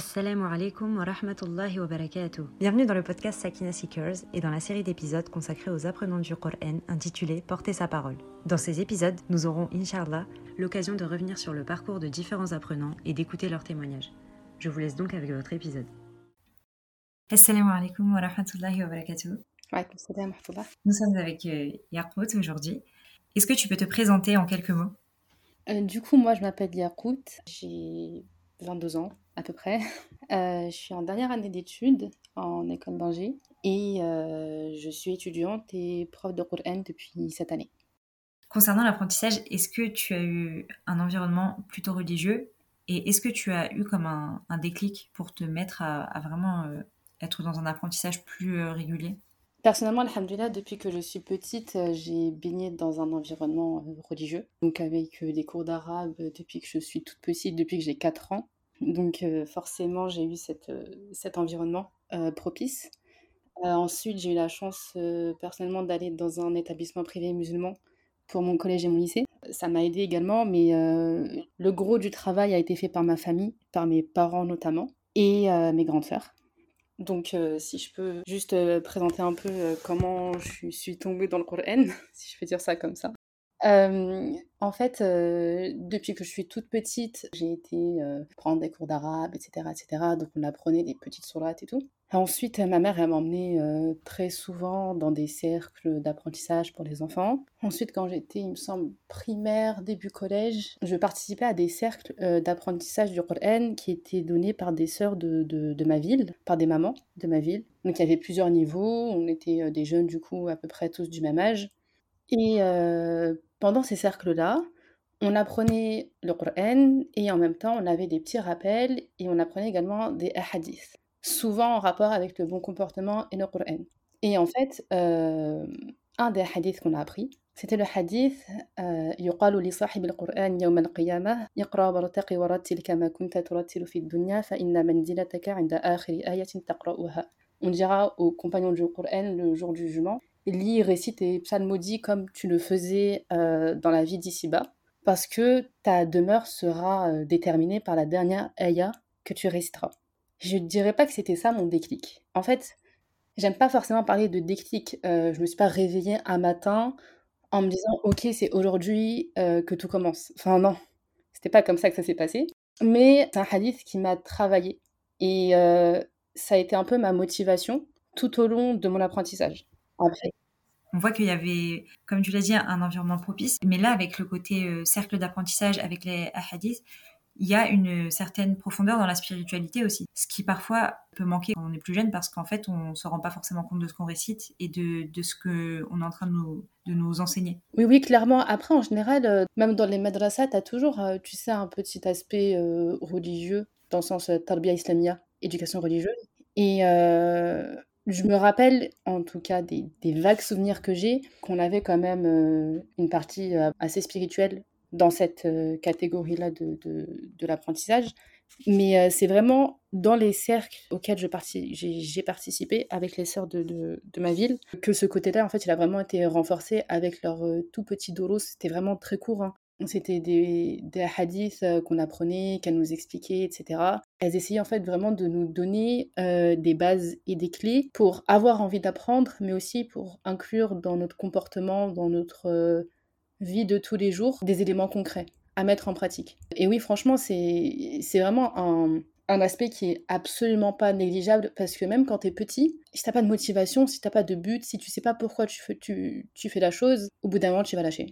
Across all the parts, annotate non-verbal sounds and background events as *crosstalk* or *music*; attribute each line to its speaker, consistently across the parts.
Speaker 1: Assalamu alaikum wa rahmatullahi wa barakatuh. Bienvenue dans le podcast Sakina Seekers et dans la série d'épisodes consacrés aux apprenants du Coran intitulée Porter sa parole. Dans ces épisodes, nous aurons, inshallah, l'occasion de revenir sur le parcours de différents apprenants et d'écouter leurs témoignages. Je vous laisse donc avec votre épisode. Assalamu alaikum wa rahmatullahi wa barakatuh. Nous sommes avec euh, aujourd'hui. Est-ce que tu peux te présenter en quelques mots?
Speaker 2: Euh, Du coup, moi, je m'appelle Yakout, j'ai 22 ans à peu près. *laughs* Euh, je suis en dernière année d'études en école d'Angers et euh, je suis étudiante et prof de Coran depuis cette année.
Speaker 1: Concernant l'apprentissage, est-ce que tu as eu un environnement plutôt religieux et est-ce que tu as eu comme un, déclic pour te mettre à, vraiment euh, être dans un apprentissage plus régulier?
Speaker 2: Personnellement, alhamdoulilah, depuis que je suis petite, j'ai baigné dans un environnement religieux, donc avec des cours d'arabe depuis que je suis toute petite, depuis que j'ai 4 ans. Donc forcément, j'ai eu cette, cet environnement propice. ensuite, j'ai eu la chance personnellement d'aller dans un établissement privé musulman pour mon collège et mon lycée. Ça m'a aidé également, mais le gros du travail a été fait par ma famille, par mes parents notamment, et mes grandes sœurs. Donc, si je peux juste présenter un peu comment je suis tombée dans le Coran, *laughs* si je peux dire ça comme ça en fait, depuis que je suis toute petite, j'ai été prendre des cours d'arabe, etc., etc. Donc on apprenait des petites sourates et tout. Ensuite, ma mère, elle m'emmenait très souvent dans des cercles d'apprentissage pour les enfants. Ensuite, quand j'étais, il me semble, primaire, début collège, je participais à des cercles d'apprentissage du Coran qui étaient donnés par des sœurs de, de, de, ma ville, par des mamans de ma ville. Donc il y avait plusieurs niveaux, on était des jeunes du coup à peu près tous du même âge. Et pendant ces cercles-là, on apprenait le Coran et en même temps on avait des petits rappels et on apprenait également des hadiths, souvent en rapport avec le bon comportement et le Coran. Et en fait, un des hadiths qu'on a appris, c'était le hadith يقال لصاحب القرآن يوم القيامة اقرأ وارتقي ورتل كما كنت ترتل في الدنيا فإن منزلتك عند آخر آية تقرأها. On dira aux compagnons du Coran le jour du jugement lis, récite et psalmodie comme tu le faisais euh, dans la vie d'ici-bas, parce que ta demeure sera euh, déterminée par la dernière ayah que tu réciteras. Je ne dirais pas que c'était ça mon déclic. En fait, j'aime pas forcément parler de déclic. Euh, je me suis pas réveillée un matin en me disant ok c'est aujourd'hui euh, que tout commence. Enfin non, c'était pas comme ça que ça s'est passé. Mais c'est un hadith qui m'a travaillé et ça a été un peu ma motivation tout au long de mon apprentissage.
Speaker 1: On voit qu'il y avait, comme tu l'as dit, un environnement propice. Mais là, avec le côté euh, cercle d'apprentissage, avec les hadiths, il y a une certaine profondeur dans la spiritualité aussi. Ce qui parfois peut manquer quand on est plus jeune parce qu'en fait, on ne se rend pas forcément compte de ce qu'on récite et de, de ce qu'on est en train de nous, de nous enseigner.
Speaker 2: Oui, oui, clairement. Après, en général, euh, même dans les madrasas, tu as toujours, euh, tu sais, un petit aspect religieux dans le sens tarbia islamia, éducation religieuse. Et je me rappelle, en tout cas, des, vagues souvenirs que j'ai, qu'on avait quand même euh, une partie euh, assez spirituelle dans cette euh, catégorie-là de, de, l'apprentissage. Mais c'est vraiment dans les cercles auxquels j'ai participé avec les sœurs de, de, ma ville que ce côté-là, en fait, il a vraiment été renforcé avec leur tout petit doros. C'était vraiment très court. Hein. C'était des, des hadiths euh, qu'on apprenait, qu'elles nous expliquaient, etc. Elles essayaient en fait vraiment de nous donner euh, des bases et des clés pour avoir envie d'apprendre, mais aussi pour inclure dans notre comportement, dans notre euh, vie de tous les jours, des éléments concrets à mettre en pratique. Et oui, franchement, c'est vraiment un, un aspect qui est absolument pas négligeable parce que même quand tu es petit, si t'as pas de motivation, si t'as pas de but, si tu sais pas pourquoi tu fais, tu fais la chose, au bout d'un moment, tu vas lâcher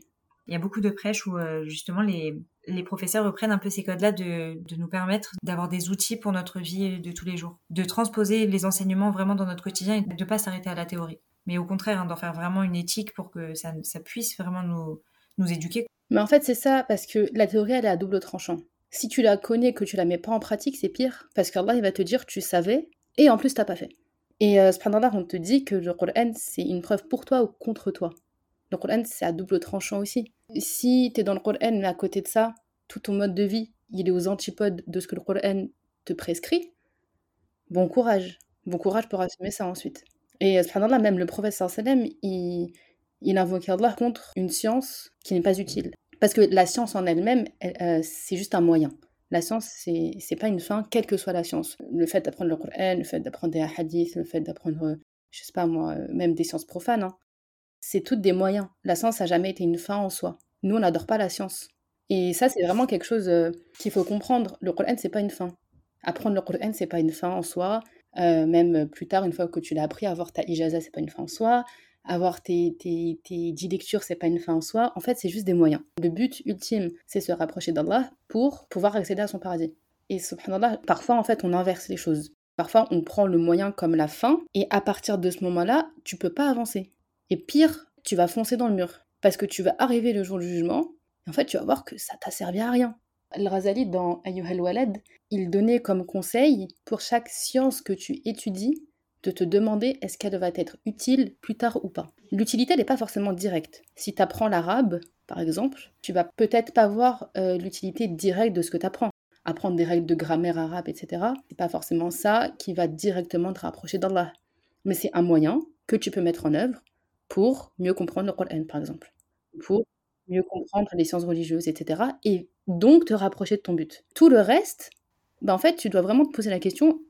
Speaker 1: il y a beaucoup de prêches où euh, justement les, les professeurs reprennent un peu ces codes-là de, de nous permettre d'avoir des outils pour notre vie de tous les jours, de transposer les enseignements vraiment dans notre quotidien et de ne pas s'arrêter à la théorie. Mais au contraire, hein, d'en faire vraiment une éthique pour que ça, ça puisse vraiment nous, nous éduquer.
Speaker 2: Mais en fait, c'est ça, parce que la théorie, elle est à double tranchant. Si tu la connais, que tu la mets pas en pratique, c'est pire, parce qu'Allah, il va te dire, tu savais, et en plus, t'as pas fait. Et euh, cependant, on te dit que le Coran, c'est une preuve pour toi ou contre toi. Le Coran, c'est à double tranchant aussi. Si tu es dans le Coran, mais à côté de ça, tout ton mode de vie, il est aux antipodes de ce que le Coran te prescrit, bon courage. Bon courage pour assumer ça ensuite. Et là même le professeur sallam, il, il invoque Allah contre une science qui n'est pas utile. Parce que la science en elle-même, euh, c'est juste un moyen. La science, c'est c'est pas une fin, quelle que soit la science. Le fait d'apprendre le Coran, le fait d'apprendre des hadiths, le fait d'apprendre, je sais pas moi, même des sciences profanes, hein. C'est toutes des moyens. La science a jamais été une fin en soi. Nous, on n'adore pas la science. Et ça, c'est vraiment quelque chose euh, qu'il faut comprendre. Le Coran, c'est pas une fin. Apprendre le Coran, c'est pas une fin en soi. Euh, même plus tard, une fois que tu l'as appris, avoir ta ijaza, c'est pas une fin en soi. Avoir tes, tes, tes 10 lectures, pas une fin en soi. En fait, c'est juste des moyens. Le but ultime, c'est se rapprocher d'Allah pour pouvoir accéder à son paradis. Et subhanallah, parfois, en fait, on inverse les choses. Parfois, on prend le moyen comme la fin, et à partir de ce moment-là, tu peux pas avancer. Et pire, tu vas foncer dans le mur. Parce que tu vas arriver le jour du jugement, en fait, tu vas voir que ça t'a servi à rien. Al-Razali, dans Ayyuhal Walad, il donnait comme conseil pour chaque science que tu étudies de te demander est-ce qu'elle va être utile plus tard ou pas. L'utilité n'est pas forcément directe. Si tu apprends l'arabe, par exemple, tu vas peut-être pas voir euh, l'utilité directe de ce que tu apprends. Apprendre des règles de grammaire arabe, etc., c'est pas forcément ça qui va directement te rapprocher d'Allah. Mais c'est un moyen que tu peux mettre en œuvre pour mieux comprendre le Coran, par exemple. Pour mieux comprendre les sciences religieuses, etc. Et donc te rapprocher de ton but. Tout le reste, bah en fait, tu dois vraiment te poser la question,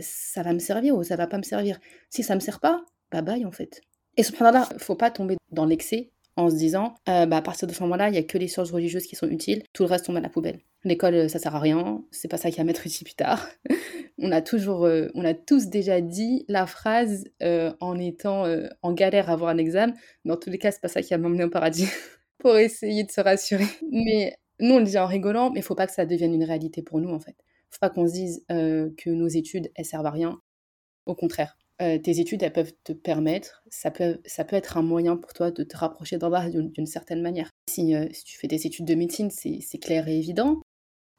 Speaker 2: ça va me servir ou ça va pas me servir? Si ça me sert pas, bah bye en fait. Et subhanallah, faut pas tomber dans l'excès en se disant, euh, bah à partir de ce moment-là, il y a que les sciences religieuses qui sont utiles, tout le reste tombe à la poubelle. L'école, ça sert à rien, c'est pas ça qui va mettre ici plus tard. *laughs* on a toujours, euh, on a tous déjà dit la phrase euh, en étant en galère à avoir un examen. Dans tous les cas, c'est pas ça qui va m'emmener au paradis. *laughs* pour essayer de se rassurer. Mais nous, on le dit en rigolant, mais faut pas que ça devienne une réalité pour nous, en fait. faut pas qu'on se dise euh, que nos études, elles servent à rien. Au contraire, euh, tes études, elles peuvent te permettre, ça peut, ça peut être un moyen pour toi de te rapprocher d'Allah d'une certaine manière. Euh, si, tu fais des études de médecine, c'est clair et évident.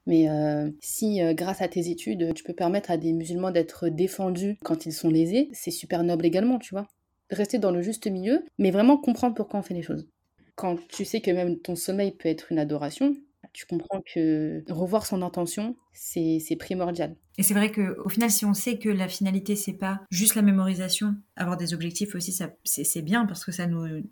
Speaker 2: Mais si grâce à tes études, tu peux permettre à des musulmans d'être défendus quand ils sont lésés, c'est super noble également, tu vois. Rester dans le juste milieu, mais vraiment comprendre pourquoi on fait les choses quand tu sais que même ton sommeil peut être une adoration, tu comprends que revoir son intention, c'est primordial.
Speaker 1: Et c'est vrai qu'au final, si on sait que la finalité, c'est pas juste la mémorisation, avoir des objectifs aussi, c'est bien parce que ça nous,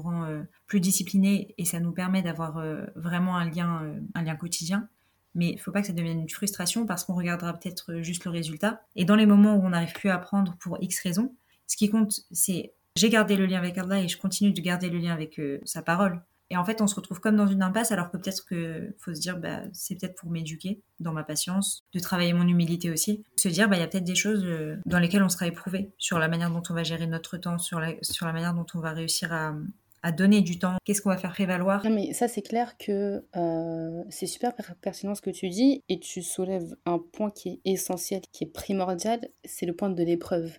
Speaker 1: rend euh, plus disciplinés et ça nous permet d'avoir euh, vraiment un lien, euh, un lien quotidien. Mais il faut pas que ça devienne une frustration parce qu'on regardera peut-être juste le résultat. Et dans les moments où on n'arrive plus à apprendre pour X raisons, ce qui compte, c'est j'ai gardé le lien avec Allah et je continue de garder le lien avec euh, sa parole. Et en fait, on se retrouve comme dans une impasse, alors que peut-être que faut se dire, bah, c'est peut-être pour m'éduquer dans ma patience, de travailler mon humilité aussi, se dire, bah, il y a peut-être des choses euh, dans lesquelles on sera éprouvé sur la manière dont on va gérer notre temps, sur la, sur la manière dont on va réussir à, à donner du temps, qu'est-ce qu'on va faire prévaloir?
Speaker 2: mais ça c'est clair que euh, c'est super pertinent ce que tu dis et tu soulèves un point qui est essentiel, qui est primordial, c'est le point de l'épreuve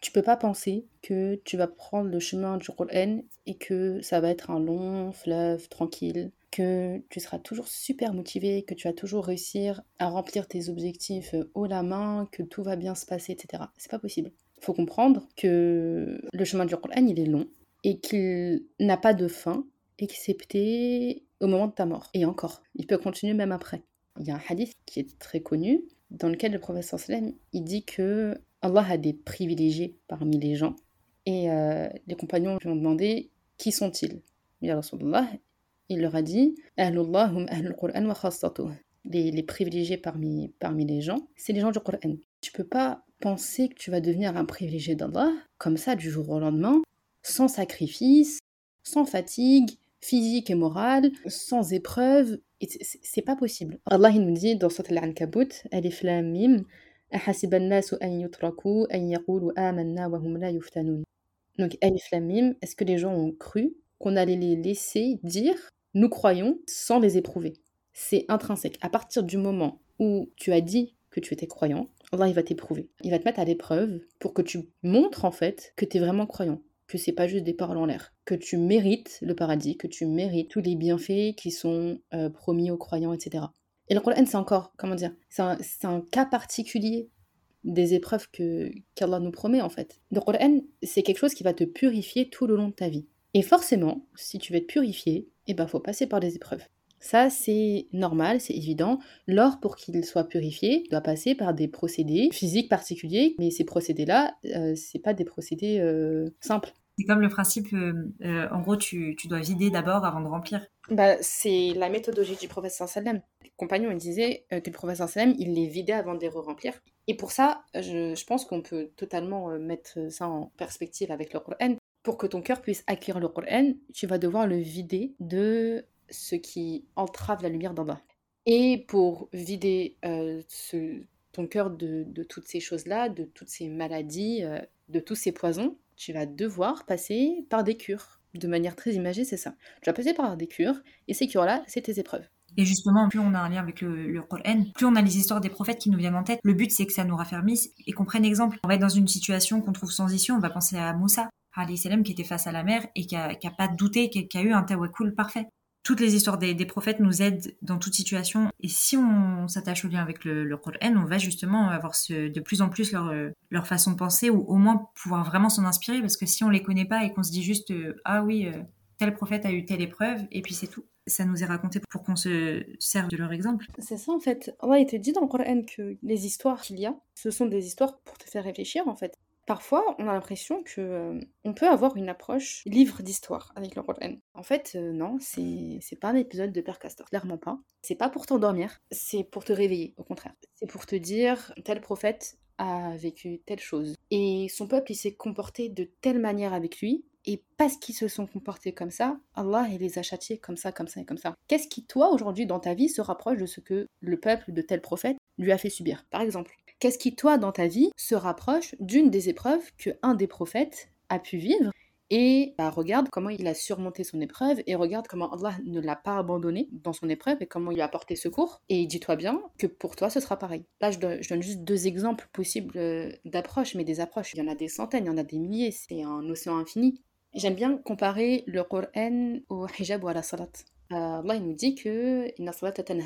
Speaker 2: tu peux pas penser que tu vas prendre le chemin du Qur'an et que ça va être un long fleuve tranquille, que tu seras toujours super motivé, que tu vas toujours réussir à remplir tes objectifs haut la main, que tout va bien se passer, etc. C'est pas possible. Faut comprendre que le chemin du Qur'an, il est long et qu'il n'a pas de fin, excepté au moment de ta mort. Et encore, il peut continuer même après. Il y a un hadith qui est très connu dans lequel le professeur Salem il dit que Allah a des privilégiés parmi les gens. Et euh, les compagnons lui ont demandé qui sont-ils? Il leur a dit les, les privilégiés parmi, parmi les gens, c'est les gens du Coran. Tu peux pas penser que tu vas devenir un privilégié d'Allah comme ça du jour au lendemain, sans sacrifice, sans fatigue physique et morale, sans épreuve. C'est pas possible. Allah il nous dit dans Surat Al-Ankabut, Alif Lam Mim, donc, Alif Lam est-ce que les gens ont cru qu'on allait les laisser dire nous croyons sans les éprouver? C'est intrinsèque. À partir du moment où tu as dit que tu étais croyant, Allah il va t'éprouver. Il va te mettre à l'épreuve pour que tu montres en fait que tu es vraiment croyant, que c'est pas juste des paroles en l'air, que tu mérites le paradis, que tu mérites tous les bienfaits qui sont euh, promis aux croyants, etc. Et le Coran, c'est encore, comment dire, c'est un, cas particulier des épreuves que qu'Allah nous promet en fait. Le Coran, c'est quelque chose qui va te purifier tout le long de ta vie. Et forcément, si tu veux être purifié, il eh ben faut passer par des épreuves. Ça, c'est normal, c'est évident. L'or, pour qu'il soit purifié, doit passer par des procédés physiques particuliers, mais ces procédés-là, euh, c'est pas des procédés euh, simples.
Speaker 1: C'est comme le principe, en gros, tu, tu dois vider d'abord avant de remplir.
Speaker 2: Bah, c'est la méthodologie du professeur sallam. Les compagnons, ils disaient que le professeur sallam, il les vidait avant de les remplir. Et pour ça, je, je pense qu'on peut totalement mettre ça en perspective avec le Coran. Pour que ton cœur puisse acquérir le Coran, tu vas devoir le vider de ce qui entrave la lumière d'en bas. Et pour vider ce, ton cœur de, toutes ces choses-là, de toutes ces maladies, euh, de tous ces poisons, tu vas devoir passer par des cures. De manière très imagée, c'est ça. Tu vas passer par des cures, et ces cures-là, c'est tes épreuves.
Speaker 1: Et justement, plus on a un lien avec le, le Coran, plus on a les histoires des prophètes qui nous viennent en tête. Le but, c'est que ça nous raffermisse et qu'on prenne exemple. On va être dans une situation qu'on trouve sans issue, on va penser à Moussa, salam qui était face à la mer et qui a, pas douté, qui a, eu un tawakkul parfait toutes les histoires des, prophètes nous aident dans toute situation. Et si on s'attache au lien avec le, le Coran, on va justement avoir de plus en plus leur, leur façon de penser ou au moins pouvoir vraiment s'en inspirer. Parce que si on les connaît pas et qu'on se dit juste euh, ah oui, euh, tel prophète a eu telle épreuve et puis c'est tout. Ça nous est raconté pour qu'on se serve de leur exemple.
Speaker 2: C'est ça en fait. Allah il te dit dans le Coran que les histoires qu'il y a, ce sont des histoires pour te faire réfléchir en fait. Parfois, on a l'impression que euh, on peut avoir une approche livre d'histoire avec le Coran. En fait, euh, non, c'est pas un épisode de Père Castor, clairement pas. C'est pas pour t'endormir, c'est pour te réveiller, au contraire. C'est pour te dire tel prophète a vécu telle chose et son peuple il s'est comporté de telle manière avec lui et parce qu'ils se sont comportés comme ça, Allah il les a châtiés comme ça, comme ça et comme ça. Qu'est-ce qui toi aujourd'hui dans ta vie se rapproche de ce que le peuple de tel prophète lui a fait subir? Par exemple, Qu'est-ce qui, toi, dans ta vie, se rapproche d'une des épreuves que un des prophètes a pu vivre? Et bah, regarde comment il a surmonté son épreuve et regarde comment Allah ne l'a pas abandonné dans son épreuve et comment il a apporté secours. Et dis-toi bien que pour toi, ce sera pareil. Là, je donne, juste deux exemples possibles euh, d'approches, mais des approches, il y en a des centaines, il y en a des milliers, c'est un océan infini. J'aime bien comparer le Coran au hijab ou à la salat. Euh, Allah nous dit que la salat elle,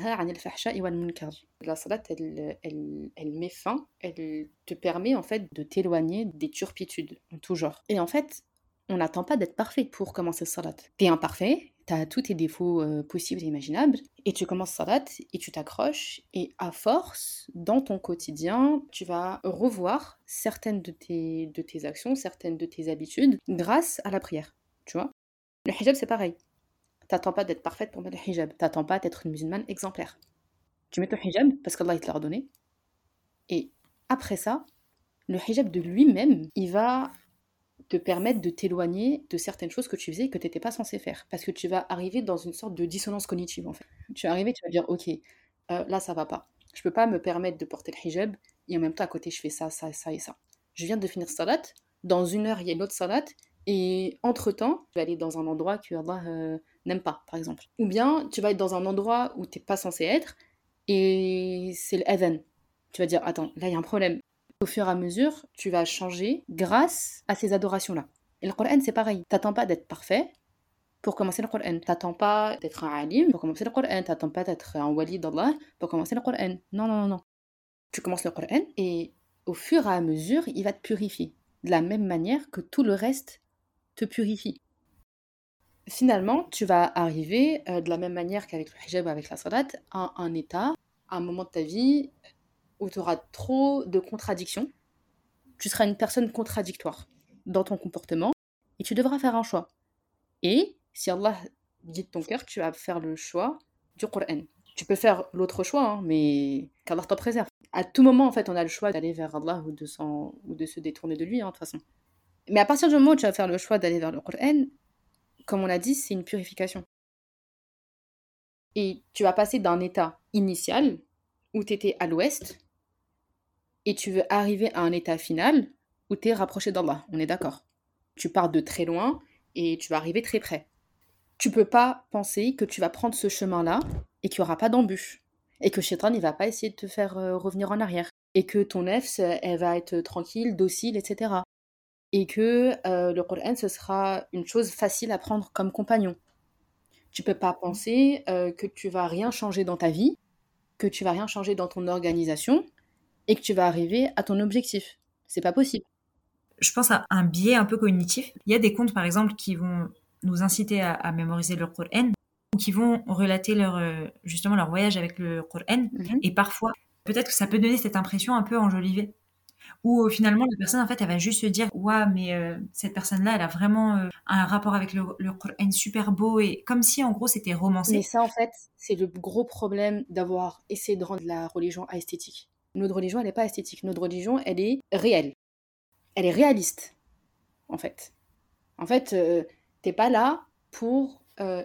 Speaker 2: elle, elle, met fin, elle te permet en fait de t'éloigner des turpitudes en tout genre. Et en fait, on n'attend pas d'être parfait pour commencer salat. T'es imparfait, t'as tous tes défauts euh, possibles et imaginables, et tu commences salat et tu t'accroches, et à force, dans ton quotidien, tu vas revoir certaines de tes, de tes actions, certaines de tes habitudes grâce à la prière. Tu vois? Le hijab, c'est pareil. T'attends pas d'être parfaite pour mettre le hijab. T'attends pas d'être une musulmane exemplaire. Tu mets ton hijab parce qu'Allah te l'a redonné. Et après ça, le hijab de lui-même, il va te permettre de t'éloigner de certaines choses que tu faisais et que tu n'étais pas censé faire. Parce que tu vas arriver dans une sorte de dissonance cognitive en fait. Tu vas arriver, tu vas dire ok, euh, là ça va pas. Je peux pas me permettre de porter le hijab et en même temps à côté je fais ça, ça, ça et ça. Je viens de finir salat, dans une heure il y a une autre salat et entre-temps, je vais aller dans un endroit que Allah euh, n'aime pas, par exemple. Ou bien, tu vas être dans un endroit où tu n'es pas censé être, et c'est le heaven. Tu vas dire, attends, là, il y a un problème. Au fur et à mesure, tu vas changer grâce à ces adorations-là. Et le Coran, c'est pareil. T'attends pas d'être parfait pour commencer le Coran. T'attends pas d'être un alim pour commencer le Coran. T'attends pas d'être un wali d'Allah pour commencer le Coran. Non, non, non, non. Tu commences le Coran et au fur et à mesure, il va te purifier. De la même manière que tout le reste te purifie. Finalement, tu vas arriver euh, de la même manière qu'avec le hijab ou avec la salat à un état, à un moment de ta vie où tu auras trop de contradictions. Tu seras une personne contradictoire dans ton comportement et tu devras faire un choix. Et si Allah guide ton cœur, tu vas faire le choix du Coran. Tu peux faire l'autre choix, hein, mais qu'Allah t'en préserve. À tout moment, en fait, on a le choix d'aller vers Allah ou de, ou de se détourner de lui, hein, de toute façon. Mais à partir du moment où tu vas faire le choix d'aller vers le Coran, comme on l'a dit, c'est une purification. Et tu vas passer d'un état initial, où tu étais à l'ouest, et tu veux arriver à un état final, où tu es rapproché d'Allah. On est d'accord. Tu pars de très loin, et tu vas arriver très près. Tu peux pas penser que tu vas prendre ce chemin-là, et qu'il n'y aura pas d'embûche. Et que Shaitan, ne va pas essayer de te faire euh, revenir en arrière. Et que ton nefs, elle va être tranquille, docile, etc et que euh, le Coran, ce sera une chose facile à prendre comme compagnon. Tu peux pas penser euh, que tu vas rien changer dans ta vie, que tu vas rien changer dans ton organisation et que tu vas arriver à ton objectif. C'est pas possible.
Speaker 1: Je pense à un biais un peu cognitif. Il y a des comptes, par exemple, qui vont nous inciter à, mémoriser le Coran ou qui vont relater leur, euh, justement leur voyage avec le Coran. Mhm. Et parfois, peut-être que ça peut donner cette impression un peu enjolivée Ou finalement, la personne, en fait, elle va juste se dire Ouais, mais euh, cette personne-là, elle a vraiment euh, un rapport avec le, le Coran super beau, et comme si, en gros, c'était romancé.
Speaker 2: Mais ça, en fait, c'est le gros problème d'avoir essayé de rendre la religion esthétique. Notre religion, elle n'est pas esthétique. Notre religion, elle est réelle. Elle est réaliste, en fait. En fait, euh, t'es pas là pour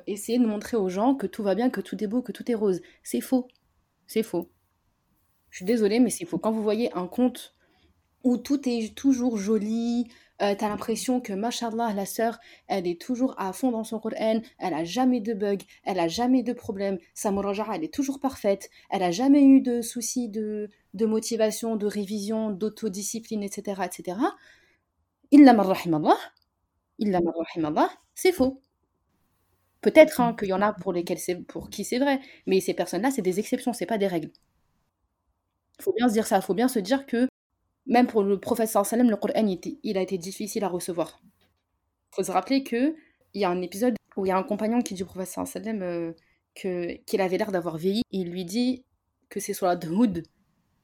Speaker 2: essayer de montrer aux gens que tout va bien, que tout est beau, que tout est rose. C'est faux. C'est faux. Je suis désolée, mais c'est faux. Quand vous voyez un conte où tout est toujours joli. Euh, t'as l'impression que, mashallah, la sœur, elle est toujours à fond dans son Coran, elle a jamais de bugs, elle a jamais de problème, sa muraja'a, elle est toujours parfaite, elle a jamais eu de soucis de, de motivation, de révision, d'autodiscipline, etc., etc. Illa Allah, illa Allah, c'est faux. Peut-être hein, qu'il y en a pour, lesquels pour qui c'est vrai, mais ces personnes-là, c'est des exceptions, c'est pas des règles. Faut bien se dire ça, faut bien se dire que même pour le professeur sallam, le Coran, il, a été difficile à recevoir. Il faut se rappeler qu'il y a un épisode où il y a un compagnon qui dit au professeur sallam euh, qu'il avait l'air d'avoir vieilli. il lui dit que c'est sur la Dhoud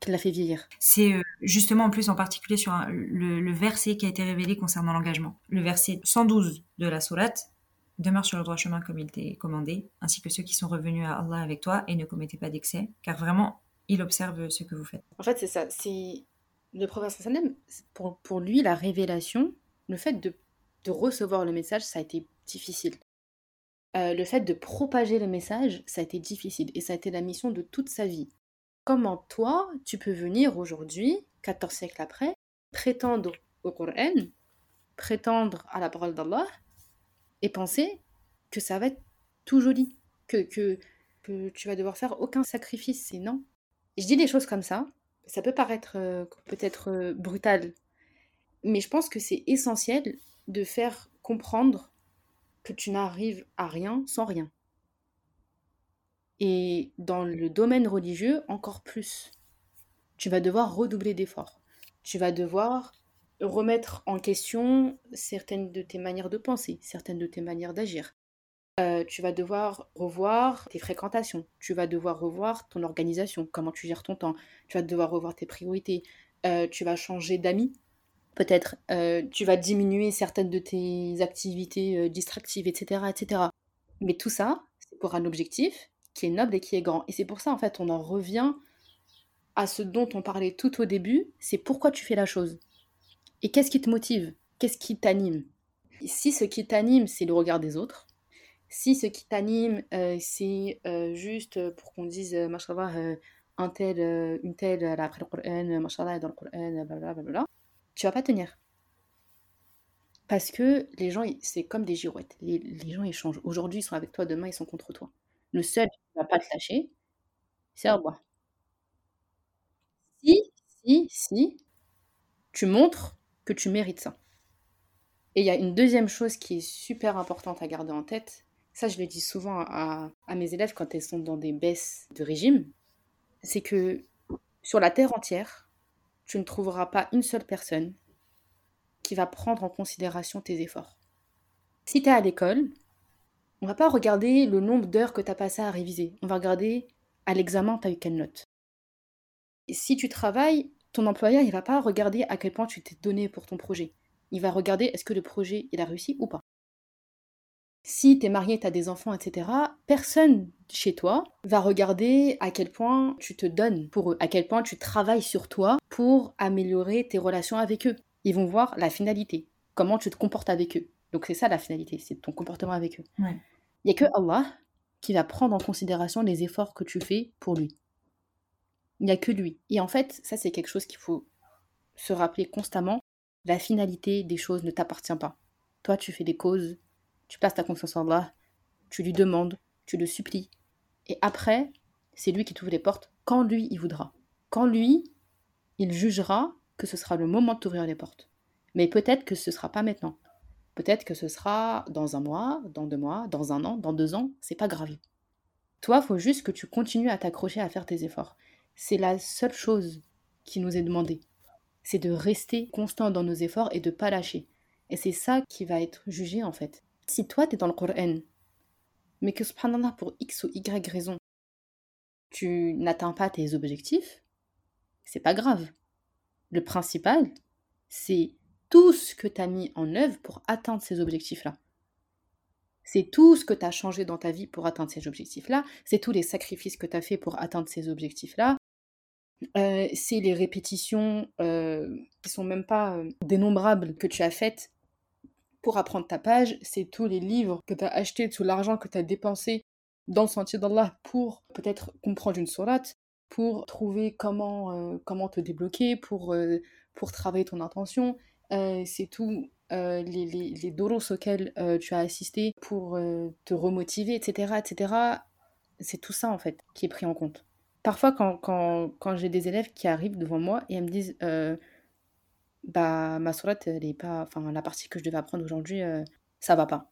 Speaker 2: qu'il l'a fait vieillir.
Speaker 1: C'est euh, justement en plus en particulier sur le, verset qui a été révélé concernant l'engagement. Le verset 112 de la sourate demeure sur le droit chemin comme il t'est commandé, ainsi que ceux qui sont revenus à Allah avec toi et ne commettez pas d'excès, car vraiment, il observe ce que vous faites.
Speaker 2: En fait, c'est ça. C'est le professeur Salem, pour, lui, la révélation, le fait de, recevoir le message, ça a été difficile. Euh, le fait de propager le message, ça a été difficile. Et ça a été la mission de toute sa vie. Comment toi, tu peux venir aujourd'hui, 14 siècles après, prétendre au Coran, prétendre à la parole d'Allah, et penser que ça va être tout joli, que, que, que tu vas devoir faire aucun sacrifice, c'est non. Je dis des choses comme ça, ça peut paraître euh, peut-être euh, brutal, mais je pense que c'est essentiel de faire comprendre que tu n'arrives à rien sans rien. Et dans le domaine religieux, encore plus. Tu vas devoir redoubler d'efforts. Tu vas devoir remettre en question certaines de tes manières de penser, certaines de tes manières d'agir. Euh, tu vas devoir revoir tes fréquentations, tu vas devoir revoir ton organisation, comment tu gères ton temps, tu vas devoir revoir tes priorités, euh, tu vas changer d'amis, peut-être, euh, tu vas diminuer certaines de tes activités distractives, etc., etc. Mais tout ça, c'est pour un objectif qui est noble et qui est grand. Et c'est pour ça, en fait, on en revient à ce dont on parlait tout au début, c'est pourquoi tu fais la chose. Et qu'est-ce qui te motive? Qu'est-ce qui t'anime? Si ce qui t'anime, c'est le regard des autres, si ce qui t'anime, euh, c'est euh, juste pour qu'on dise, euh, mashallah, un tel, une telle, elle a appris le Coran, mashallah, dans le Coran, blablabla, tu vas pas tenir. Parce que les gens, c'est comme des girouettes. Les, les gens, ils changent. Aujourd'hui, ils sont avec toi, demain, ils sont contre toi. Le seul qui ne va pas te lâcher, c'est Allah. Si, si, si, tu montres que tu mérites ça. Et il y a une deuxième chose qui est super importante à garder en tête, ça je le dis souvent à, mes élèves quand elles sont dans des baisses de régime, c'est que sur la Terre entière, tu ne trouveras pas une seule personne qui va prendre en considération tes efforts. Si tu es à l'école, on va pas regarder le nombre d'heures que tu as passé à réviser. On va regarder à l'examen, tu as eu quelle note. Et si tu travailles, ton employeur, il va pas regarder à quel point tu t'es donné pour ton projet. Il va regarder est-ce que le projet, il a réussi ou pas. Si tu es marié, tu as des enfants, etc., personne chez toi va regarder à quel point tu te donnes pour eux, à quel point tu travailles sur toi pour améliorer tes relations avec eux. Ils vont voir la finalité, comment tu te comportes avec eux. Donc c'est ça la finalité, c'est ton comportement avec eux. Il n'y a que Allah qui va prendre en considération les efforts que tu fais pour lui. Il n'y a que lui. Et en fait, ça c'est quelque chose qu'il faut se rappeler constamment. La finalité des choses ne t'appartient pas. Toi, tu fais des causes, tu places ta confiance en Allah, tu lui demandes, tu le supplies. Et après, c'est lui qui t'ouvre les portes quand lui il voudra. Quand lui, il jugera que ce sera le moment de t'ouvrir les portes. Mais peut-être que ce ne sera pas maintenant. Peut-être que ce sera dans un mois, dans deux mois, dans un an, dans deux ans, c'est pas grave. Toi, faut juste que tu continues à t'accrocher à faire tes efforts. C'est la seule chose qui nous est demandée. C'est de rester constant dans nos efforts et de pas lâcher. Et c'est ça qui va être jugé en fait. Si toi, tu es dans le Coran, mais que subhanallah, pour X ou Y raison, tu n'atteins pas tes objectifs, c'est pas grave. Le principal, c'est tout ce que tu as mis en œuvre pour atteindre ces objectifs-là. C'est tout ce que tu as changé dans ta vie pour atteindre ces objectifs-là. C'est tous les sacrifices que tu as fait pour atteindre ces objectifs-là. Euh, c'est les répétitions euh, qui sont même pas euh, dénombrables que tu as faites pour apprendre ta page. C'est tous les livres que tu as achetés, tout l'argent que tu as dépensé dans le sentier d'Allah pour peut-être comprendre une sourate, pour trouver comment, comment te débloquer, pour, pour travailler ton intention. c'est tout euh, les, les, les, doros auxquels euh, tu as assisté pour euh, te remotiver, etc., etc. C'est tout ça, en fait, qui est pris en compte. Parfois, quand, quand, quand j'ai des élèves qui arrivent devant moi et elles me disent bah, ma sourate, elle pas... Enfin, la partie que je devais apprendre aujourd'hui, ça va pas.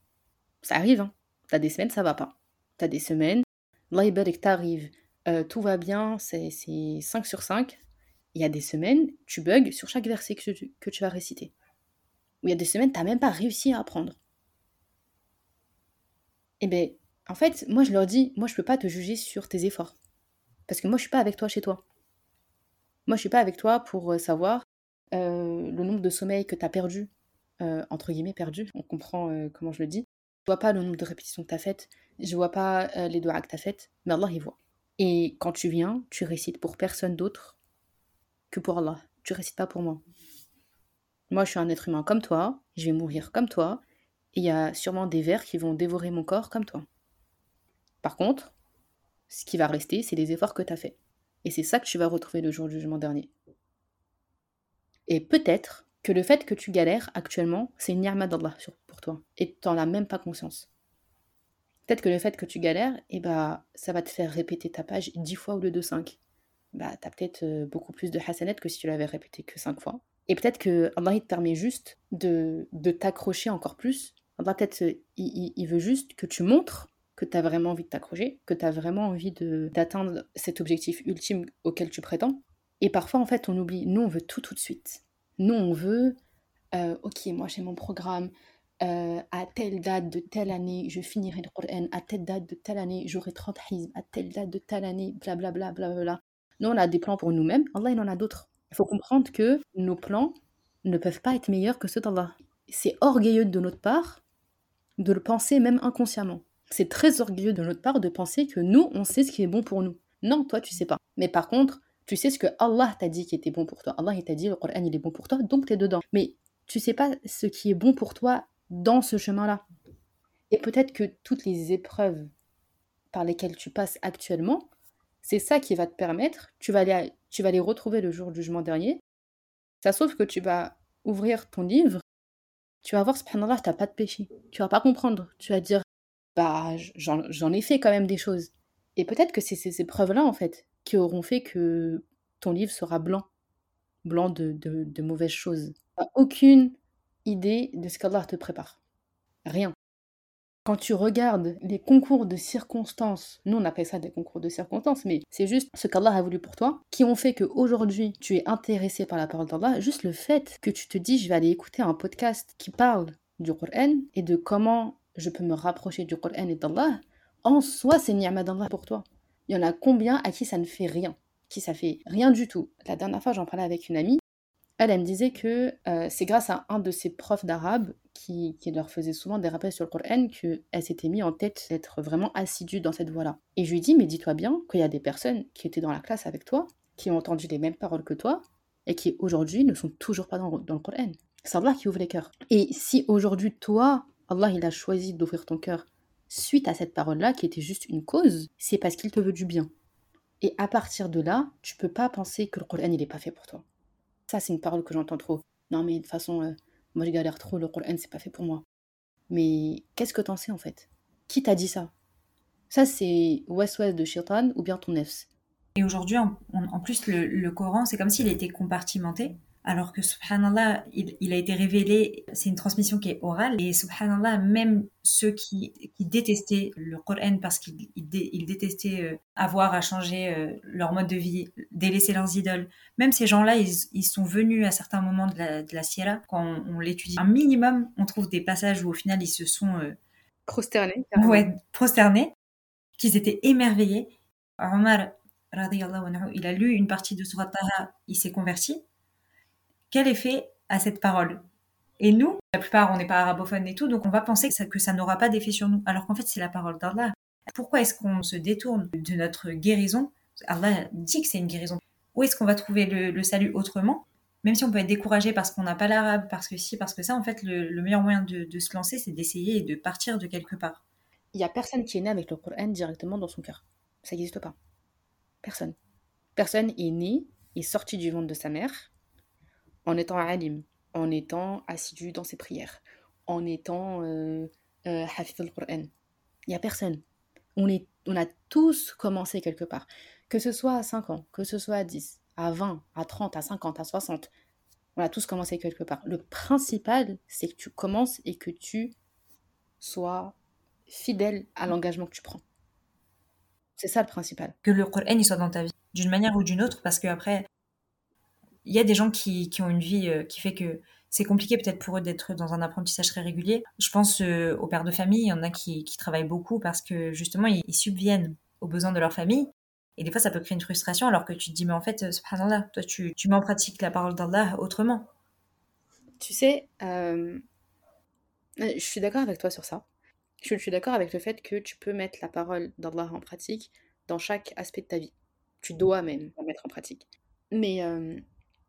Speaker 2: Ça arrive, hein. T'as des semaines, ça va pas. T'as des semaines, que t'arrives, tout va bien, c'est 5 sur 5. Il y a des semaines, tu bugs sur chaque verset que que tu vas réciter où il y a des semaines, tu n'as même pas réussi à apprendre. Eh bien, en fait, moi je leur dis, moi je peux pas te juger sur tes efforts. Parce que moi je suis pas avec toi chez toi. Moi je suis pas avec toi pour euh, savoir euh, le nombre de sommeils que tu as perdu, euh, entre guillemets perdu, on comprend comment je le dis. Je vois pas le nombre de répétitions que tu as faites, je vois pas les doigts que tu as faites, mais Allah il voit. Et quand tu viens, tu récites pour personne d'autre que pour Allah. Tu récites pas pour moi. Moi, je suis un être humain comme toi, je vais mourir comme toi, et il y a sûrement des vers qui vont dévorer mon corps comme toi. Par contre, ce qui va rester, c'est les efforts que tu as faits. Et c'est ça que tu vas retrouver le jour du jugement dernier. Et peut-être que le fait que tu galères actuellement, c'est une ni'ma d'Allah pour toi, et tu n'en as même pas conscience. Peut-être que le fait que tu galères, eh bah, ça va te faire répéter ta page dix fois au lieu de cinq. Bah, tu as peut-être euh, beaucoup plus de hasanat que si tu l'avais répété que cinq fois. Et peut-être que Allah te permet juste de, de t'accrocher encore plus. Allah peut-être euh, il, veut juste que tu montres que tu as vraiment envie de t'accrocher, que tu as vraiment envie d'atteindre cet objectif ultime auquel tu prétends. Et parfois en fait on oublie, nous on veut tout tout de suite. Nous on veut, euh, ok moi j'ai mon programme, euh, à telle date de telle année, je finirai le Coran, à telle date de telle année, j'aurai 30 hizm, à telle date de telle année, blablabla. Bla, bla, bla, Nous, on a des plans pour nous-mêmes, Allah, il en a d'autres. Il faut comprendre que nos plans ne peuvent pas être meilleurs que ceux d'Allah. C'est orgueilleux de notre part de le penser même inconsciemment. C'est très orgueilleux de notre part de penser que nous, on sait ce qui est bon pour nous. Non, toi, tu sais pas. Mais par contre, tu sais ce que Allah t'a dit qui était bon pour toi. Allah, t'a dit, le Coran, il est bon pour toi, donc tu es dedans. Mais tu sais pas ce qui est bon pour toi dans ce chemin-là. Et peut-être que toutes les épreuves par lesquelles tu passes actuellement, c'est ça qui va te permettre, tu vas, les, tu vas les retrouver le jour du jugement dernier. Ça sauf que tu vas ouvrir ton livre, tu vas voir, subhanallah, t'as pas de péché. Tu vas pas comprendre. Tu vas dire, bah, j'en ai fait quand même des choses. Et peut-être que c'est ces épreuves-là, en fait, qui auront fait que ton livre sera blanc. Blanc de, mauvaises choses. Aucune idée de ce qu'Allah te prépare. Rien. Quand tu regardes les concours de circonstances, nous on appelle ça des concours de circonstances, mais c'est juste ce qu'Allah a voulu pour toi, qui ont fait qu'aujourd'hui tu es intéressé par la parole d'Allah, juste le fait que tu te dis je vais aller écouter un podcast qui parle du Coran et de comment je peux me rapprocher du Coran et d'Allah, en soi c'est ni'ma d'Allah pour toi. Il y en a combien à qui ça ne fait rien qui ça fait rien du tout. La dernière fois, j'en parlais avec une amie elle, elle me disait que euh, c'est grâce à un de ses profs d'arabe qui, leur faisait souvent des rappels sur le Coran qu'elle s'était mis en tête d'être vraiment assidue dans cette voie-là. Et je lui dis, mais dis-toi bien qu'il y a des personnes qui étaient dans la classe avec toi, qui ont entendu les mêmes paroles que toi, et qui aujourd'hui ne sont toujours pas dans, dans le Coran. C'est Allah qui ouvre les cœurs. Et si aujourd'hui, toi, Allah, il a choisi d'ouvrir ton cœur suite à cette parole-là, qui était juste une cause, c'est parce qu'il te veut du bien. Et à partir de là, tu peux pas penser que le Coran, il n'est pas fait pour toi. Ça, c'est une parole que j'entends trop. Non, mais de toute façon, euh, moi, je galère trop, le Coran, c'est pas fait pour moi. Mais qu'est-ce que t'en sais, en fait? Qui t'a dit ça? Ça, c'est West-West de Shaitan ou bien ton nefs?
Speaker 1: Et aujourd'hui, en, plus, le Coran, c'est comme s'il était compartimenté alors que subhanallah, il, a été révélé, c'est une transmission qui est orale, et subhanallah, même ceux qui, détestaient le Coran parce qu'ils détestaient euh, avoir à changer euh, leur mode de vie, délaisser leurs idoles, même ces gens-là, ils, sont venus à certains moments de la, de Sierra, quand on, l'étudie un minimum, on trouve des passages où au final ils se sont...
Speaker 2: Euh, prosternés.
Speaker 1: Ouais, prosternés, qu'ils étaient émerveillés. Omar, il a lu une partie de Surat Taha, il s'est converti, quel effet a cette parole? Et nous, la plupart, on n'est pas arabophones et tout, donc on va penser que ça, n'aura pas d'effet sur nous, alors qu'en fait, c'est la parole d'Allah. Pourquoi est-ce qu'on se détourne de notre guérison? Allah dit que c'est une guérison. Où est-ce qu'on va trouver le, salut autrement? Même si on peut être découragé parce qu'on n'a pas l'arabe, parce que si, parce que ça, en fait, le, meilleur moyen de, se lancer, c'est d'essayer et de partir de quelque part.
Speaker 2: Il n'y a personne qui est né avec le Coran directement dans son cœur. Ça n'existe pas. Personne. Personne est né et sorti du ventre de sa mère en étant alim, en étant assidu dans ses prières, en étant euh, euh al-Qur'an. Il n'y a personne. On, est, on a tous commencé quelque part. Que ce soit à 5 ans, que ce soit à 10, à 20, à 30, à 50, à 60. On a tous commencé quelque part. Le principal, c'est que tu commences et que tu sois fidèle à l'engagement que tu prends. C'est ça le principal.
Speaker 1: Que le Coran il soit dans ta vie, d'une manière ou d'une autre, parce qu'après, il y a des gens qui, qui ont une vie euh, qui fait que c'est compliqué peut-être pour eux d'être dans un apprentissage très régulier. Je pense euh, aux pères de famille, il y en a qui, qui travaillent beaucoup parce que justement, ils, subviennent aux besoins de leur famille. Et des fois, ça peut créer une frustration alors que tu te dis, mais en fait, euh, subhanallah, toi, tu, tu mets en pratique la parole d'Allah autrement.
Speaker 2: Tu sais, je suis d'accord avec toi sur ça. Je suis d'accord avec le fait que tu peux mettre la parole d'Allah en pratique dans chaque aspect de ta vie. Tu dois même la mettre en pratique. Mais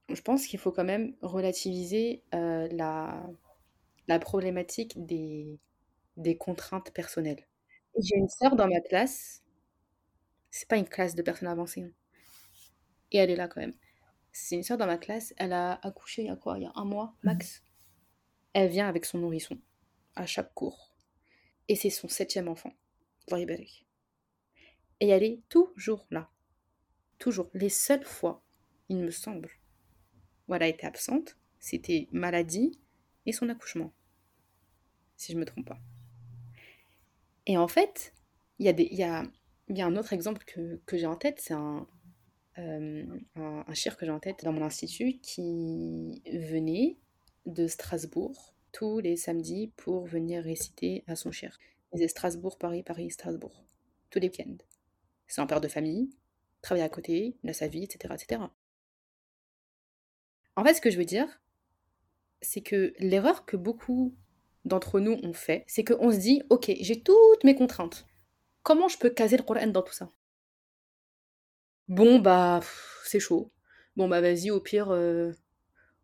Speaker 2: je pense qu'il faut quand même relativiser euh, la, la problématique des, des contraintes personnelles. J'ai une sœur dans ma classe, c'est pas une classe de personnes avancées, hein. et elle est là quand même. C'est une sœur dans ma classe, elle a accouché il y a quoi? Il y a un mois max. Mmh. Elle vient avec son nourrisson à chaque cours et c'est son septième enfant. Et elle est toujours là. Toujours. Les seules fois, il me semble, elle a été absente, c'était maladie et son accouchement. Si je ne me trompe pas. Et en fait, il y, a y, a, un autre exemple que, j'ai en tête, c'est un, euh, un, un chir que j'ai en tête dans mon institut qui venait de Strasbourg tous les samedis pour venir réciter à son cher. Il Strasbourg, Paris, Paris, Strasbourg. Tous les week-ends. C'est un père de famille, travaille à côté, il a sa vie, etc., etc. En fait, ce que je veux dire, c'est que l'erreur que beaucoup d'entre nous ont fait, c'est qu'on se dit, ok, j'ai toutes mes contraintes. Comment je peux caser le Coran dans tout ça? Bon, bah, c'est chaud. Bon, bah, vas-y, au pire, euh,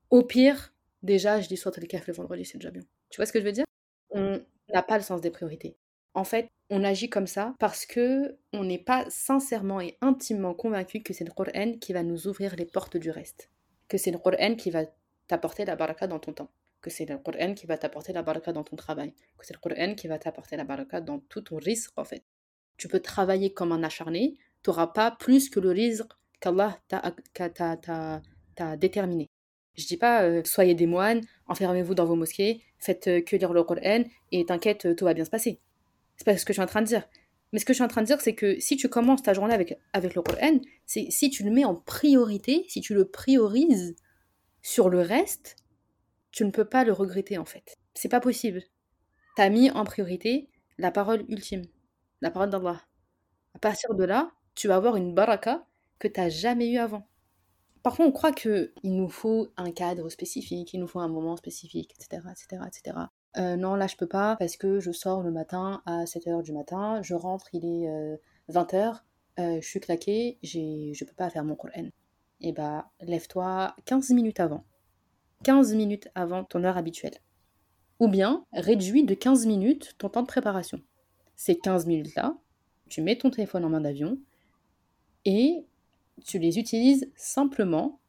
Speaker 2: au pire, déjà, je dis soit le café le vendredi, c'est déjà bien. Tu vois ce que je veux dire? On n'a pas le sens des priorités. En fait, on agit comme ça parce que on n'est pas sincèrement et intimement convaincu que c'est le Coran qui va nous ouvrir les portes du reste. Que c'est le Coran qui va t'apporter la baraka dans ton temps. Que c'est le Coran qui va t'apporter la baraka dans ton travail. Que c'est le Coran qui va t'apporter la baraka dans tout ton risque, en fait. Tu peux travailler comme un acharné, tu n'auras pas plus que le risque qu'Allah t'a déterminé. Je dis pas euh, soyez des moines, enfermez-vous dans vos mosquées, faites euh, que lire le Coran et t'inquiète, euh, tout va bien se passer. C'est pas ce que je suis en train de dire. Mais ce que je suis en train de dire, c'est que si tu commences ta journée avec, avec le Coran, c'est si tu le mets en priorité, si tu le priorises sur le reste, tu ne peux pas le regretter en fait. C'est pas possible. Tu as mis en priorité la parole ultime, la parole d'Allah. À partir de là, tu vas avoir une baraka que tu n'as jamais eu avant. Parfois, on croit qu'il nous faut un cadre spécifique, il nous faut un moment spécifique, etc., etc., etc. non, là, je peux pas parce que je sors le matin à 7h du matin, je rentre, il est 20h, euh, euh, je suis claquée, je peux pas faire mon Coran. Et eh bah, lève-toi 15 minutes avant. 15 minutes avant ton heure habituelle. Ou bien, réduis de 15 minutes ton temps de préparation. Ces 15 minutes-là, tu mets ton téléphone en main d'avion et tu les utilises simplement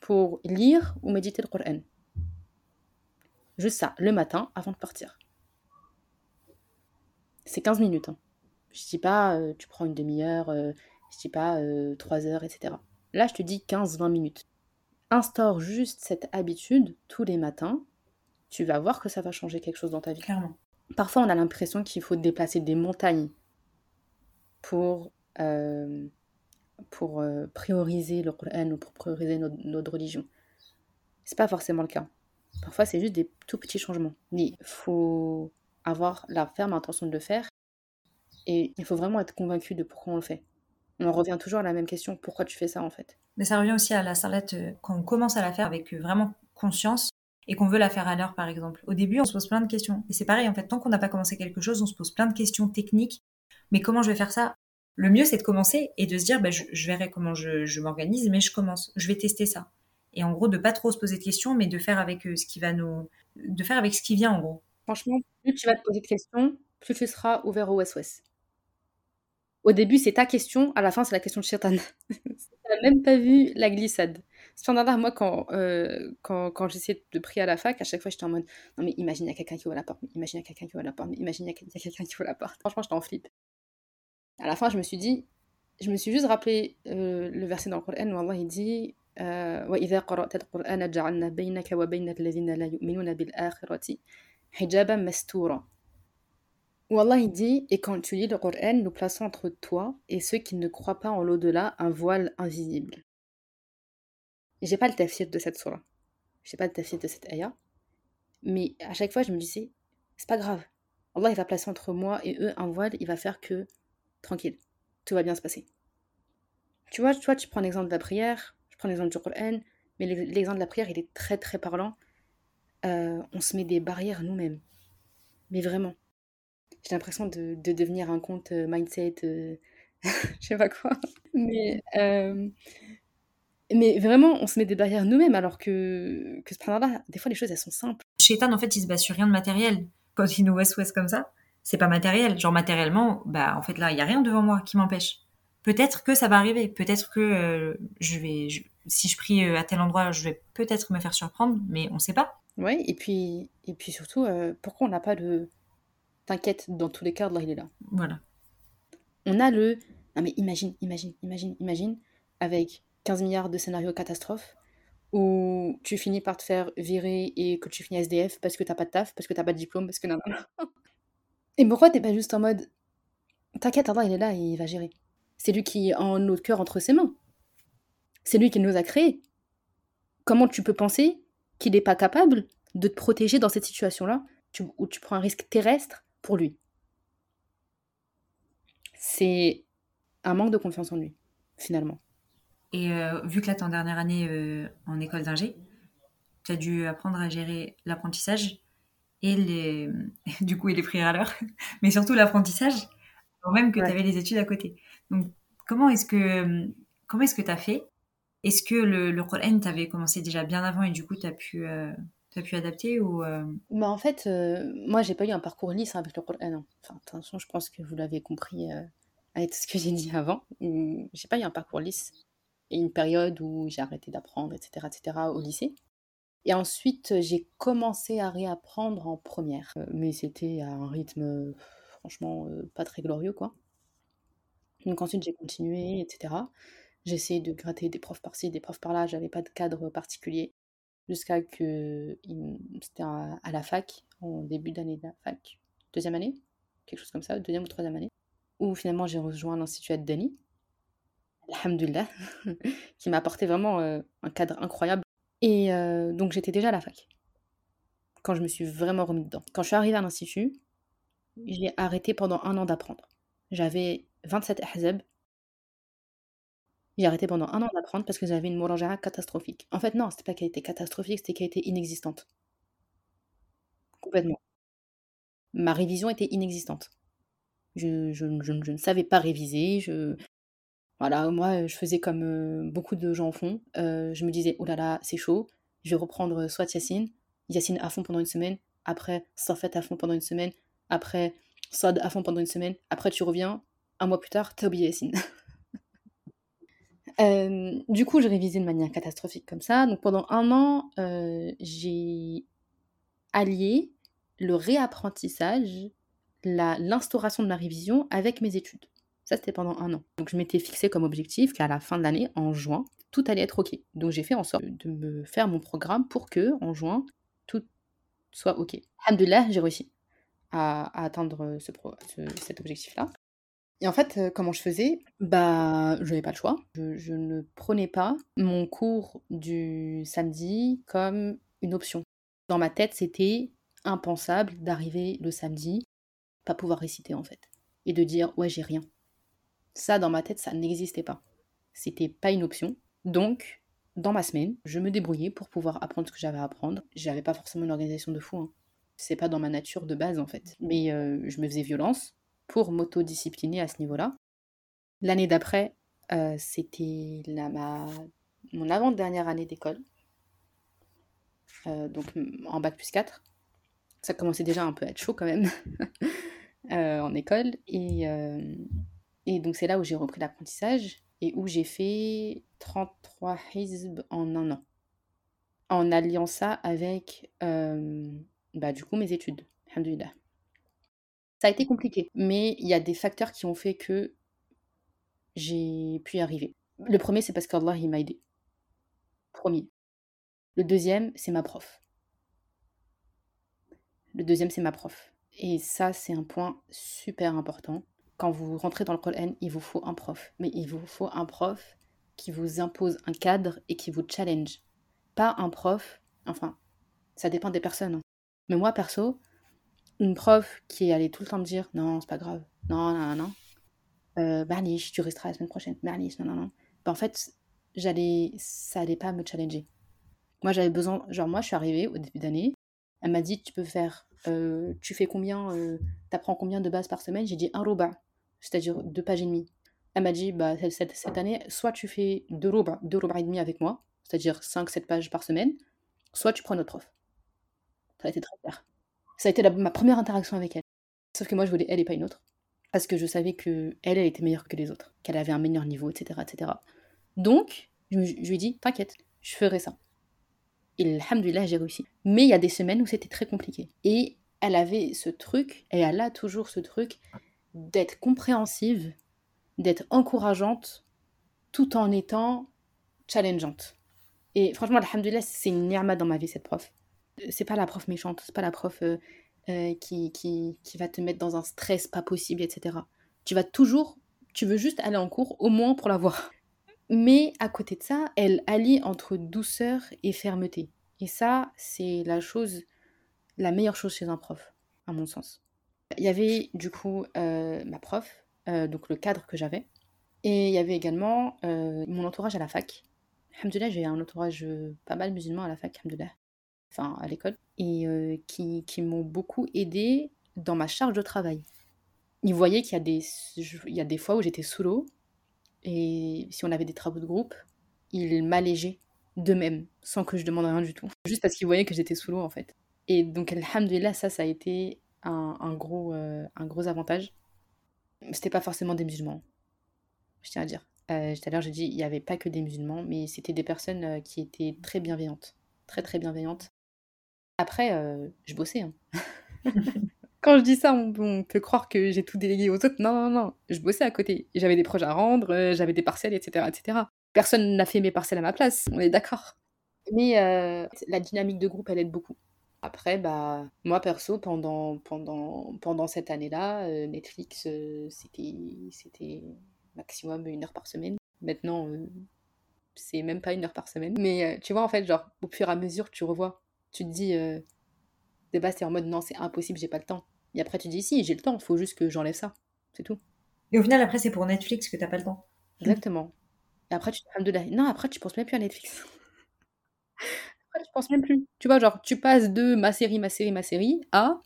Speaker 2: pour lire ou méditer le Coran. Juste ça, le matin, avant de partir. C'est 15 minutes. Hein. Je dis pas, euh, tu prends une demi-heure, euh, je dis pas euh, 3 heures, etc. Là, je te dis 15-20 minutes. Instaure juste cette habitude tous les matins. Tu vas voir que ça va changer quelque chose dans ta vie.
Speaker 1: Clairement.
Speaker 2: Parfois, on a l'impression qu'il faut déplacer des montagnes pour euh, pour euh, prioriser le Coran ou pour prioriser notre, notre religion. C'est pas forcément le cas. Parfois, c'est juste des tout petits changements. Il faut avoir la ferme intention de le faire et il faut vraiment être convaincu de pourquoi on le fait. On en revient toujours à la même question, pourquoi tu fais ça en fait?
Speaker 1: Mais ça revient aussi à la salade euh, quand on commence à la faire avec euh, vraiment conscience et qu'on veut la faire à l'heure par exemple. Au début, on se pose plein de questions. Et c'est pareil en fait, tant qu'on n'a pas commencé quelque chose, on se pose plein de questions techniques. Mais comment je vais faire ça? Le mieux c'est de commencer et de se dire, bah, je, verrai comment je, m'organise, mais je commence, je vais tester ça. Et en gros, de pas trop se poser de questions, mais de faire avec euh, ce qui va nous, de faire avec ce qui vient en gros.
Speaker 2: Franchement, plus tu vas te poser de questions, plus tu seras ouvert au SOS. Au début, c'est ta question, à la fin, c'est la question de Shaitan. *laughs* tu n'as même pas vu la glissade. Standard, moi, quand, euh, quand, quand j'essayais de prier à la fac, à chaque fois, j'étais en mode Non, mais imagine, il y a quelqu'un qui ouvre la porte, imagine, il y a quelqu'un qui ouvre la porte, imagine, il y a quelqu'un qui ouvre la porte. Franchement, j'étais en flip. À la fin, je me suis dit, je me suis juste rappelé euh, le verset dans le Coran où Allah il dit وإذا قرأت القرآن جعلنا بينك وبين الذين لا يؤمنون بالآخرة حجابا مستورا où Allah il dit Et quand tu lis le Coran, nous plaçons entre toi et ceux qui ne croient pas en l'au-delà un voile invisible. J'ai pas le tafsir de cette surah. J'ai pas le tafsir de cette ayah. Mais à chaque fois, je me disais C'est pas grave. Allah il va placer entre moi et eux un voile, il va faire que tranquille, tout va bien se passer. Tu vois, toi, tu prends l'exemple de la prière, je prends l'exemple du Coran, mais l'exemple de la prière, il est très très parlant. Euh, on se met des barrières nous-mêmes. Mais vraiment j'ai l'impression de, de, devenir un compte euh, mindset, euh, *laughs* je sais pas quoi. Mais, euh, mais vraiment, on se met des barrières nous-mêmes alors que, que là des fois, les choses, elles sont simples.
Speaker 1: Shaitan, en fait, il se base sur rien de matériel. Quand il nous west-west comme ça, c'est pas matériel. Genre, matériellement, bah, en fait, là, il y a rien devant moi qui m'empêche. Peut-être que ça va arriver. Peut-être que je vais, si je prie à tel endroit, je vais peut-être me faire surprendre, mais on sait pas.
Speaker 2: Ouais, et puis, et puis surtout, pourquoi on n'a pas de T'inquiète, dans tous les cas, Allah, il est là.
Speaker 1: Voilà.
Speaker 2: On a le. Non, mais imagine, imagine, imagine, imagine, avec 15 milliards de scénarios catastrophes, où tu finis par te faire virer et que tu finis SDF parce que t'as pas de taf, parce que t'as pas de diplôme, parce que non, *laughs* Et pourquoi t'es pas juste en mode. T'inquiète, Allah, il est là et il va gérer. C'est lui qui a notre cœur entre ses mains. C'est lui qui nous a créés. Comment tu peux penser qu'il n'est pas capable de te protéger dans cette situation-là, où tu prends un risque terrestre pour lui? C'est un manque de confiance en lui, finalement.
Speaker 1: Et euh, vu que là, t'es en dernière année euh, en école d'ingé, tu as dû apprendre à gérer l'apprentissage et les... *laughs* du coup, et les prières à l'heure, *laughs* mais surtout l'apprentissage, quand même que tu avais les études à côté. Donc, comment est-ce que comment est-ce que tu as fait? Est-ce que le, le Coran t'avait commencé déjà bien avant et du coup, tu as pu euh, tu as pu adapter ou euh?
Speaker 2: bah En fait, euh, moi, j'ai pas eu un parcours lisse avec le Coran. Enfin, de toute façon, je pense que vous l'avez compris euh, avec ce que j'ai dit avant. J'ai pas eu un parcours lisse. Et une période où j'ai arrêté d'apprendre, etc., etc., au lycée. Et ensuite, j'ai commencé à réapprendre en première. mais c'était à un rythme, franchement, pas très glorieux, quoi. Donc ensuite, j'ai continué, etc. J'ai essayé de gratter des profs par-ci, des profs par-là. J'avais pas de cadre particulier jusqu'à que c'était à, la fac, en début d'année de la fac, deuxième année, quelque chose comme ça, deuxième ou troisième année, où finalement j'ai rejoint l'Institut Ad-Dani, alhamdulillah, *laughs* qui m'a apporté vraiment euh, un cadre incroyable. Et euh, donc j'étais déjà à la fac, quand je me suis vraiment remis dedans. Quand je suis arrivée à l'Institut, j'ai arrêté pendant un an d'apprendre. J'avais 27 ahzab, j'ai arrêté pendant un an d'apprendre parce que j'avais une mouraja'a catastrophique. En fait, non, c'était pas qu'elle était catastrophique, c'était qu'elle était inexistante. Complètement. Ma révision était inexistante. Je, ne savais pas réviser. Voilà, moi, je faisais comme euh, beaucoup de gens font. Euh, je me disais, oh là là, c'est chaud. Je vais reprendre soit Yacine, Yacine à fond pendant une semaine. Après, Safet à fond pendant une semaine. Après, Sad à fond pendant une semaine. Après, tu reviens. Un mois plus tard, t'as oublié Yacine. *laughs* Euh, du coup, j'ai révisé de manière catastrophique comme ça. Donc pendant un an, euh, j'ai allié le réapprentissage, l'instauration de ma révision avec mes études. Ça, c'était pendant un an. Donc je m'étais fixé comme objectif qu'à la fin de l'année, en juin, tout allait être OK. Donc j'ai fait en sorte de me faire mon programme pour que, en juin, tout soit OK. Alhamdulillah, j'ai réussi à, atteindre ce, cet objectif-là. Et en fait, euh, comment je faisais? Bah, je n'avais pas le choix. Je, ne prenais pas mon cours du samedi comme une option. Dans ma tête, c'était impensable d'arriver le samedi, pas pouvoir réciter en fait, et de dire ouais j'ai rien. Ça, dans ma tête, ça n'existait pas. C'était pas une option. Donc, dans ma semaine, je me débrouillais pour pouvoir apprendre ce que j'avais à apprendre. J'avais pas forcément une organisation de fou. Hein. C'est pas dans ma nature de base, en fait. Mais euh, je me faisais violence pour m'autodiscipliner à ce niveau-là. L'année d'après, euh, c'était ma... mon avant-dernière année d'école. Euh, donc en bac plus 4. Ça commençait déjà un peu à être chaud quand même *laughs* en école. Et, et donc c'est là où j'ai repris l'apprentissage et où j'ai fait 33 hizb en un an. En alliant ça avec bah, du coup mes études. Ça a été compliqué, mais il y a des facteurs qui ont fait que j'ai pu y arriver. Le premier, c'est parce qu'Allah m'a aidé. Premier. Le deuxième, c'est ma prof. Le deuxième, c'est ma prof. Et ça, c'est un point super important quand vous rentrez dans le Coran, il vous faut un prof. Mais il vous faut un prof qui vous impose un cadre et qui vous challenge. Pas un prof, enfin, ça dépend des personnes. Hein. Mais moi, perso, une prof qui allait tout le temps me dire non, c'est pas grave, non, non, non. Euh, tu resteras la semaine prochaine, Bernice, non, non, non. Ben, en fait, j'allais, ça allait pas me challenger. Moi, j'avais besoin, genre, moi, je suis arrivée au début d'année, elle m'a dit, tu peux faire, euh, tu fais combien, euh, t'apprends combien de bases par semaine? J'ai dit un roba c'est-à-dire deux pages et demie. Elle m'a dit, bah, cette, cette année, soit tu fais deux robes, deux robes et demi avec moi, c'est-à-dire 5-7 pages par semaine, soit tu prends notre prof. Ça a très clair. Ça a été ma première interaction avec elle. Sauf que moi, je voulais elle et pas une autre. Parce que je savais que elle, elle était meilleure que les autres, qu'elle avait un meilleur niveau, etc. etc. Donc, je, lui ai dit, t'inquiète, je ferai ça. Et alhamdoulilah, j'ai réussi. Mais il y a des semaines où c'était très compliqué. Et elle avait ce truc, et elle a toujours ce truc, d'être compréhensive, d'être encourageante, tout en étant challengeante. Et franchement, alhamdoulilah, c'est une ni'ma dans ma vie, cette prof. C'est pas la prof méchante, c'est pas la prof euh, euh, qui, qui, qui, va te mettre dans un stress pas possible, etc. Tu vas toujours, tu veux juste aller en cours, au moins pour la voir. Mais à côté de ça, elle allie entre douceur et fermeté. Et ça, c'est la chose, la meilleure chose chez un prof, à mon sens. Il y avait du coup euh, ma prof, donc le cadre que j'avais, et il y avait également mon entourage à la fac. Alhamdoulilah, j'ai un entourage pas mal musulman à la fac, alhamdoulilah, enfin à l'école, et qui, qui m'ont beaucoup aidé dans ma charge de travail. Ils voyaient qu'il y, a des, il y a des fois où j'étais sous l'eau, et si on avait des travaux de groupe, ils m'allégeaient d'eux-mêmes, sans que je demande rien du tout. Juste parce qu'ils voyaient que j'étais sous l'eau en fait. Et donc, alhamdoulilah, ça, ça a été un, gros, euh, un gros avantage. C'était pas forcément des musulmans, je tiens à dire. Euh, tout à l'heure, j'ai dit il n'y avait pas que des musulmans, mais c'était des personnes euh, qui étaient très bienveillantes. Très, très bienveillantes. Après, je bossais. Hein. *laughs* Quand je dis ça, on, peut croire que j'ai tout délégué aux autres. Non, non, non. Je bossais à côté. J'avais des projets à rendre, j'avais des parcelles, etc., etc. Personne n'a fait mes parcelles à ma place, on est d'accord. Mais la dynamique de groupe, elle aide beaucoup. Après, bah, moi perso, pendant, pendant, pendant cette année-là, euh, Netflix, euh, c'était, c'était maximum une heure par semaine. Maintenant, euh, c'est même pas une heure par semaine. Mais tu vois, en fait, genre, au fur et à mesure, tu revois. Tu te dis, de base, t'es en mode non, c'est impossible, j'ai pas le temps. Et après, tu te dis, si, j'ai le temps, faut juste que j'enlève ça. C'est tout.
Speaker 1: Et au final, après, c'est pour Netflix que t'as pas le temps.
Speaker 2: Exactement. Et après, tu te de la... Non, après, tu penses même plus à Netflix *laughs* je pense même plus. Tu vois, genre, tu passes de ma série, ma série, ma série à.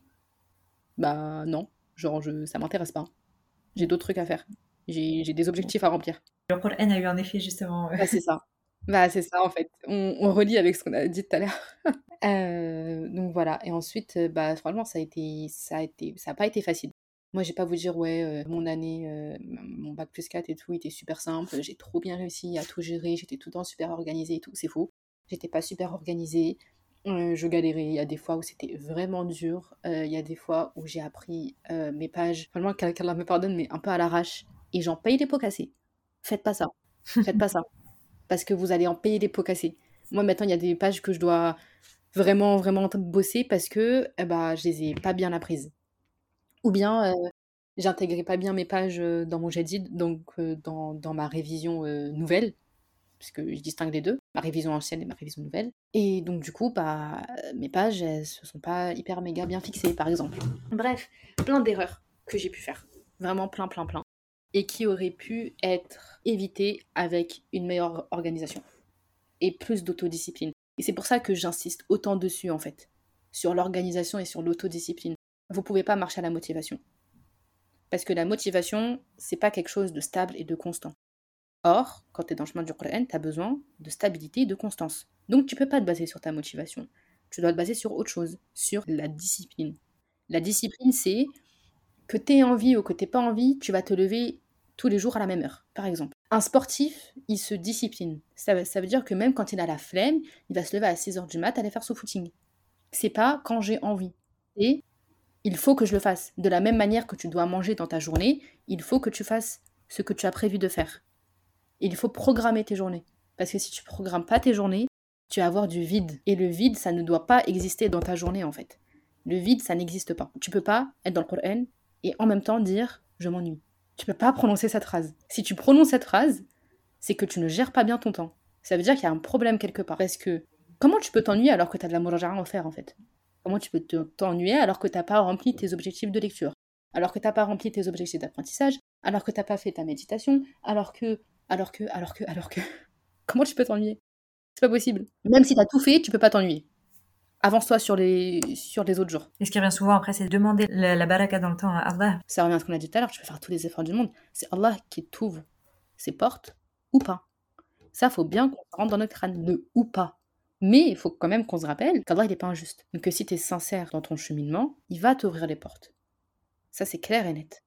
Speaker 2: Bah non, genre, je, ça m'intéresse pas. J'ai d'autres trucs à faire. J'ai des objectifs à remplir.
Speaker 1: Le N a eu un effet, justement.
Speaker 2: Bah, c'est ça. Bah, c'est ça, en fait. On, relie avec ce qu'on a dit tout à l'heure. *laughs* Euh, donc voilà. Et ensuite, bah, franchement, ça a été, ça a été, ça a pas été facile. Moi, j'ai pas vous dire, ouais, euh, mon année, mon bac plus 4 et tout était super simple. J'ai trop bien réussi à tout gérer. J'étais tout le temps super organisée et tout. C'est faux j'étais pas super organisée, euh, je galérais. Il y a des fois où c'était vraiment dur. Il y a des fois où j'ai appris mes pages, vraiment qu'Allah me pardonne, mais un peu à l'arrache. Et j'en paye les pots cassés. Faites pas ça. Faites pas ça. *laughs* Parce que vous allez en payer les pots cassés. Moi, maintenant, il y a des pages que je dois vraiment, vraiment bosser parce que bah, je les ai pas bien apprises. Ou bien, j'intégrais pas bien mes pages dans mon Jadid, donc dans, dans, ma révision nouvelle puisque je distingue les deux, ma révision ancienne et ma révision nouvelle. Et donc du coup, bah, mes pages, elles se sont pas hyper méga bien fixées, par exemple. Bref, plein d'erreurs que j'ai pu faire. Vraiment plein, plein, plein. et qui aurait pu être évité avec une meilleure organisation et plus d'autodiscipline. Et c'est pour ça que j'insiste autant dessus en fait, sur l'organisation et sur l'autodiscipline. Vous pouvez pas marcher à la motivation. Parce que la motivation, c'est pas quelque chose de stable et de constant. Or, quand tu es dans le chemin du Coran, tu as besoin de stabilité et de constance. Donc tu peux pas te baser sur ta motivation. Tu dois te baser sur autre chose, sur la discipline. La discipline, c'est que tu aies envie ou que tu pas envie, tu vas te lever tous les jours à la même heure, par exemple. Un sportif, il se discipline. Ça, veut dire que même quand il a la flemme, il va se lever à 6h du mat, aller faire son footing. C'est pas quand j'ai envie. Et il faut que je le fasse. De la même manière que tu dois manger dans ta journée, il faut que tu fasses ce que tu as prévu de faire. Il faut programmer tes journées. Parce que si tu programmes pas tes journées, tu vas avoir du vide. Et le vide, ça ne doit pas exister dans ta journée, en fait. Le vide, ça n'existe pas. Tu peux pas être dans le Coran et en même temps dire je m'ennuie. Tu peux pas prononcer cette phrase. Si tu prononces cette phrase, c'est que tu ne gères pas bien ton temps. Ça veut dire qu'il y a un problème quelque part. Parce que comment tu peux t'ennuyer alors que tu as de la à faire, en fait? Comment tu peux t'ennuyer alors que tu n'as pas rempli tes objectifs de lecture? Alors que tu n'as pas rempli tes objectifs d'apprentissage? Alors que tu n'as pas fait ta méditation? Alors que alors que, alors que, alors que. *laughs* Comment tu peux t'ennuyer? C'est pas possible. Même si t'as tout fait, tu peux pas t'ennuyer. Avance-toi sur les, sur les autres jours.
Speaker 1: Et ce qui revient souvent après, c'est demander la, baraka dans le temps à Allah.
Speaker 2: Ça revient à ce qu'on a dit tout à l'heure, tu peux faire tous les efforts du monde. C'est Allah qui t'ouvre ses portes ou pas. Ça, faut bien qu'on rentre dans notre crâne, le ou pas. Mais il faut quand même qu'on se rappelle qu'Allah, il n'est pas injuste. Donc que si tu es sincère dans ton cheminement, il va t'ouvrir les portes. Ça, c'est clair et net.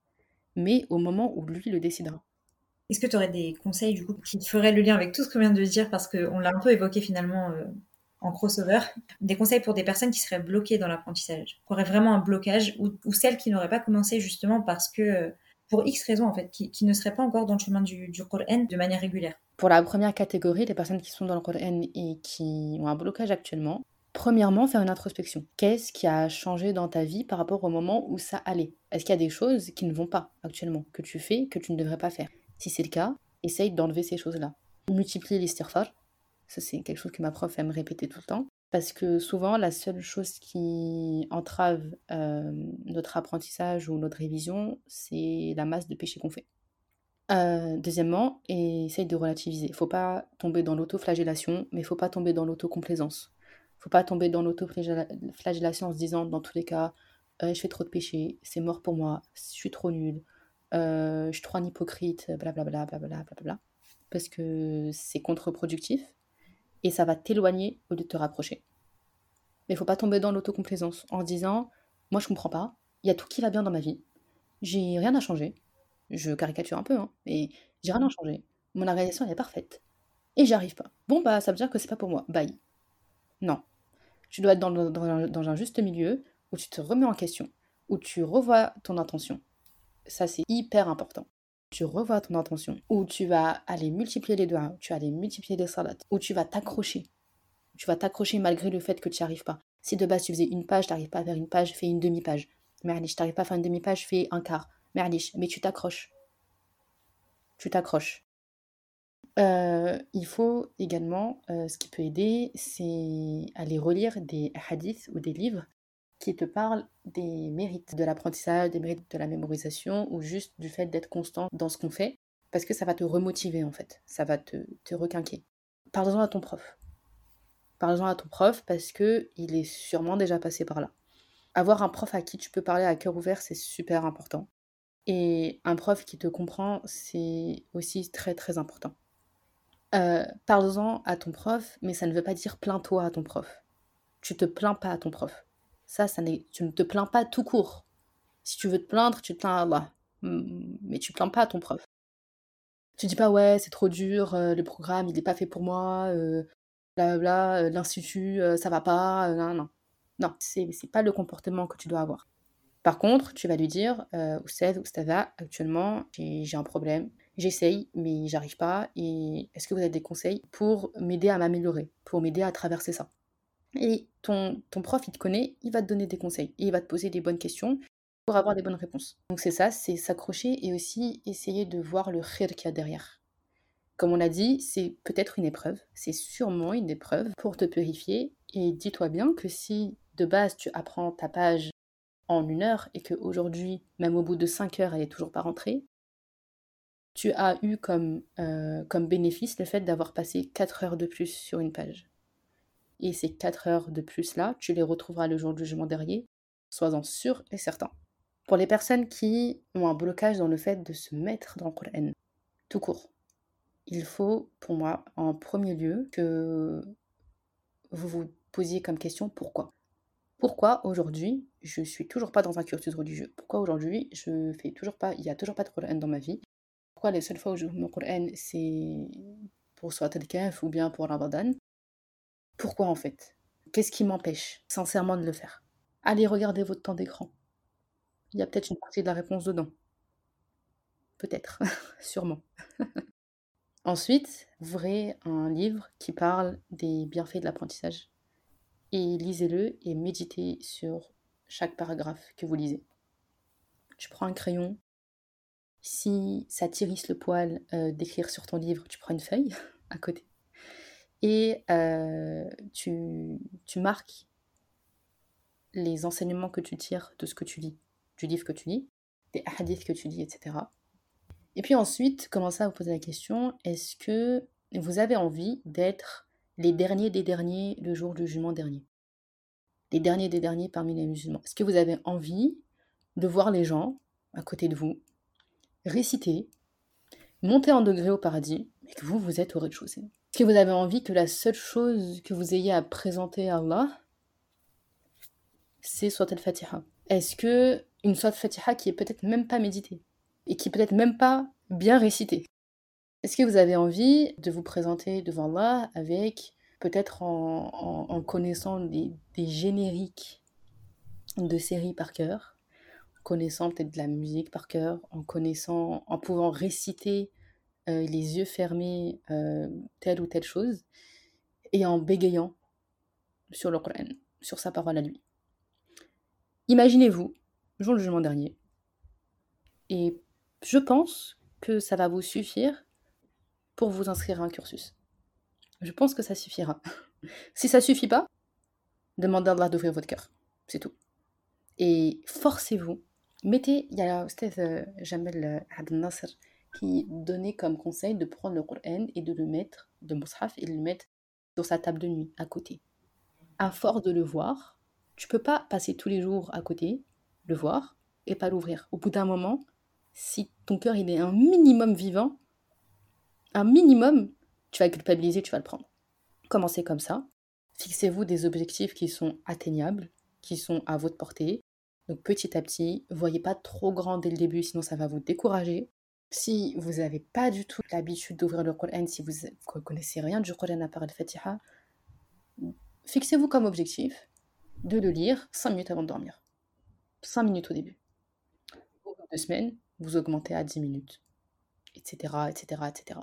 Speaker 2: Mais au moment où lui le décidera.
Speaker 1: Est-ce que tu aurais des conseils du coup qui feraient le lien avec tout ce qu'on vient de dire? Parce qu'on l'a un peu évoqué finalement euh, en crossover Des conseils pour des personnes qui seraient bloquées dans l'apprentissage, qui auraient vraiment un blocage ou, celles qui n'auraient pas commencé justement parce que pour X raisons en fait, qui, ne seraient pas encore dans le chemin du, du Coran de manière régulière.
Speaker 2: Pour la première catégorie, les personnes qui sont dans le Coran et qui ont un blocage actuellement, Premièrement, faire une introspection. Qu'est-ce qui a changé dans ta vie par rapport au moment où ça allait? Est-ce qu'il y a des choses qui ne vont pas actuellement, que tu fais, que tu ne devrais pas faire? Si c'est le cas, essaye d'enlever ces choses-là. Multiplie les stirfars. Ça, c'est quelque chose que ma prof aime répéter tout le temps. Parce que souvent, la seule chose qui entrave euh, notre apprentissage ou notre révision, c'est la masse de péchés qu'on fait. Euh, deuxièmement, essaye de relativiser. Il faut pas tomber dans l'autoflagellation, mais il faut pas tomber dans l'autocomplaisance. faut pas tomber dans l'autoflagellation en se disant, dans tous les cas, euh, je fais trop de péchés, c'est mort pour moi, je suis trop nul, euh, je suis trop un hypocrite, blablabla, blablabla, blablabla, parce que c'est contre-productif et ça va t'éloigner au lieu de te rapprocher. Mais il faut pas tomber dans l'autocomplaisance en se disant Moi je comprends pas, il y a tout qui va bien dans ma vie, j'ai rien à changer. Je caricature un peu, hein, mais j'ai rien à changer. Mon organisation est parfaite et j'y arrive pas. Bon bah ça veut dire que c'est pas pour moi, bye. Non. Tu dois être dans un juste milieu où tu te remets en question, où tu revois ton intention, ça, c'est hyper important. Tu revois ton intention, ou tu vas aller multiplier les doigts, tu vas aller multiplier les salades, ou tu vas t'accrocher. Tu vas t'accrocher malgré le fait que tu n'y arrives pas. Si de base tu faisais une page, tu n'arrives pas à faire une page, fais une demi-page. Merlich, tu n'arrives pas à faire une demi-page, fais un quart. Merlich, mais tu t'accroches. Tu t'accroches. Euh, il faut également, euh, ce qui peut aider, c'est aller relire des hadiths ou des livres qui te parle des mérites de l'apprentissage, des mérites de la mémorisation ou juste du fait d'être constant dans ce qu'on fait parce que ça va te remotiver en fait, ça va te, te requinquer. Parle-en à ton prof. Parle-en à ton prof parce que il est sûrement déjà passé par là. Avoir un prof à qui tu peux parler à cœur ouvert, c'est super important. Et un prof qui te comprend, c'est aussi très très important. Euh, Parle-en à ton prof, mais ça ne veut pas dire plains-toi à ton prof. Tu te plains pas à ton prof. Ça, tu ne te plains pas tout court. Si tu veux te plaindre, tu te plains à Allah. Mais tu ne plains pas à ton prof. Tu dis pas, ouais, c'est trop dur, euh, le programme, il n'est pas fait pour moi, euh, bla, euh, l'institut, ça va pas, non, non. Non, c'est, pas le comportement que tu dois avoir. Par contre, tu vas lui dire, euh, Oussed, Oustada, actuellement, j'ai, un problème, j'essaye, mais j'arrive pas, est-ce que vous avez des conseils pour m'aider à m'améliorer, pour m'aider à traverser ça? Et ton, ton prof, il te connaît, il va te donner des conseils et il va te poser des bonnes questions pour avoir des bonnes réponses. Donc c'est ça, c'est s'accrocher et aussi essayer de voir le khir qu'il y a derrière. Comme on l'a dit, c'est peut-être une épreuve, c'est sûrement une épreuve pour te purifier. Et dis-toi bien que si de base tu apprends ta page en une heure et qu'aujourd'hui, même au bout de cinq heures, elle n'est toujours pas rentrée, tu as eu comme, euh, comme bénéfice le fait d'avoir passé 4 heures de plus sur une page. Et ces 4 heures de plus-là, tu les retrouveras le jour du jugement dernier, sois-en sûr et certain. Pour les personnes qui ont un blocage dans le fait de se mettre dans le Coran, tout court, il faut, pour moi, en premier lieu, que vous vous posiez comme question pourquoi? Pourquoi aujourd'hui je suis toujours pas dans un cursus religieux? Pourquoi aujourd'hui je fais toujours pas, il y a toujours pas de Coran dans ma vie? Pourquoi les seules fois où je mon Coran c'est pour soit al ou bien pour Ramadan? Pourquoi en fait? Qu'est-ce qui m'empêche sincèrement de le faire? Allez regarder votre temps d'écran. Il y a peut-être une partie de la réponse dedans. Peut-être, *laughs* sûrement. *laughs* Ensuite, ouvrez un livre qui parle des bienfaits de l'apprentissage et lisez-le et méditez sur chaque paragraphe que vous lisez. Tu prends un crayon. Si ça t'irrisse le poil euh, d'écrire sur ton livre, tu prends une feuille *laughs* à côté et euh, tu, marques les enseignements que tu tires de ce que tu lis, du livre que tu lis, des hadiths que tu lis, etc. Et puis ensuite, commencez à vous poser la question, est-ce que vous avez envie d'être les derniers des derniers le jour du jugement dernier? Les derniers des derniers parmi les musulmans. Est-ce que vous avez envie de voir les gens à côté de vous réciter, monter en degré au paradis, et que vous, vous êtes au rez-de-chaussée? Est-ce que vous avez envie que la seule chose que vous ayez à présenter à Allah, c'est soit al-Fatiha? Est-ce que une soit al-Fatiha qui est peut-être même pas méditée et qui peut-être même pas bien récitée est-ce que vous avez envie de vous présenter devant Allah avec peut-être en, connaissant des, génériques de séries par cœur, en connaissant peut-être de la musique par cœur, en connaissant, en pouvant réciter euh, les yeux fermés euh, telle ou telle chose, et en bégayant sur le Coran, sur sa parole à lui. Imaginez-vous, le jour du jugement dernier, et je pense que ça va vous suffire pour vous inscrire à un cursus. Je pense que ça suffira. *laughs* si ça suffit pas, demandez à Allah d'ouvrir votre cœur. C'est tout. Et forcez-vous. Mettez, il y a euh, Jamel Abdel qui donnait comme conseil de prendre le Coran et de le mettre, de Mus'haf, et de le mettre sur sa table de nuit, à côté. À force de le voir, tu peux pas passer tous les jours à côté, le voir, et pas l'ouvrir. Au bout d'un moment, si ton cœur il est un minimum vivant, un minimum, tu vas culpabiliser, tu vas le prendre. Commencez comme ça. Fixez-vous des objectifs qui sont atteignables, qui sont à votre portée. Donc petit à petit, voyez pas trop grand dès le début, sinon ça va vous décourager. Si vous n'avez pas du tout l'habitude d'ouvrir le Coran, si vous ne connaissez rien du Coran à part le Fatiha, fixez-vous comme objectif de le lire 5 minutes avant de dormir. 5 minutes au début. Au bout de deux semaines, vous augmentez à 10 minutes, etc., etc., etc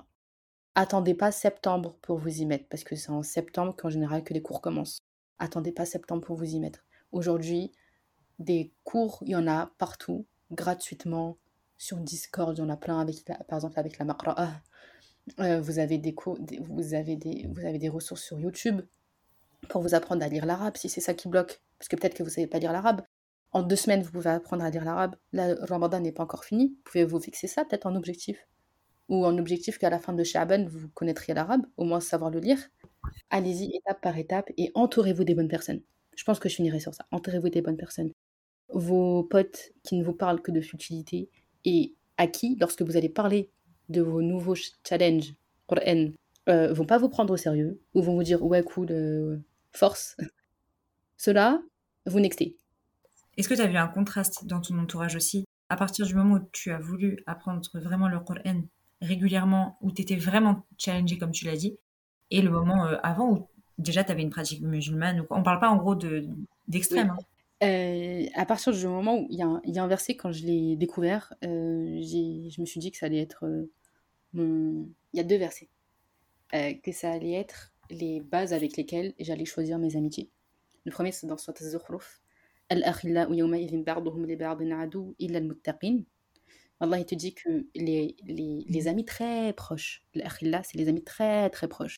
Speaker 2: attendez pas septembre pour vous y mettre, parce que c'est en septembre qu'en général que les cours commencent. Attendez pas septembre pour vous y mettre. Aujourd'hui, des cours, il y en a partout, gratuitement, sur Discord, il y en a plein, avec par exemple avec la Maqra'a. Euh, vous, avez des cours, vous, avez des, vous avez des ressources sur YouTube pour vous apprendre à lire l'arabe, si c'est ça qui bloque. Parce que peut-être que vous ne savez pas lire l'arabe. En deux semaines, vous pouvez apprendre à lire l'arabe. Le Ramadan n'est pas encore fini. Pouvez-vous fixer ça, peut-être en objectif? Ou un objectif qu'à la fin de Sha'ban, vous connaîtriez l'arabe, au moins savoir le lire? Allez-y étape par étape et entourez-vous des bonnes personnes. Je pense que je finirai sur ça. Entourez-vous des bonnes personnes. Vos potes qui ne vous parlent que de futilité et à qui, lorsque vous allez parler de vos nouveaux challenges, Qur'an, euh, vont pas vous prendre au sérieux ou vont vous dire ouais cool, euh, force. *laughs* Cela, vous nextez.
Speaker 1: Est-ce que tu as vu un contraste dans ton entourage aussi? À partir du moment où tu as voulu apprendre vraiment le Qur'an régulièrement, où tu étais vraiment challengé, comme tu l'as dit, et le moment euh, avant où déjà tu avais une pratique musulmane. On parle pas en gros d'extrême. De,
Speaker 2: hein. Euh, à partir du moment où il y, a un verset, quand je l'ai découvert, euh, je me suis dit que ça allait être mon... Il y a deux versets. que ça allait être les bases avec lesquelles j'allais choisir mes amitiés. Le premier, c'est dans Surat Az-Zukhruf. Al-akhilla yawma li illa. Allah, il te dit que les amis très proches, l'akhilla, c'est les amis très très proches,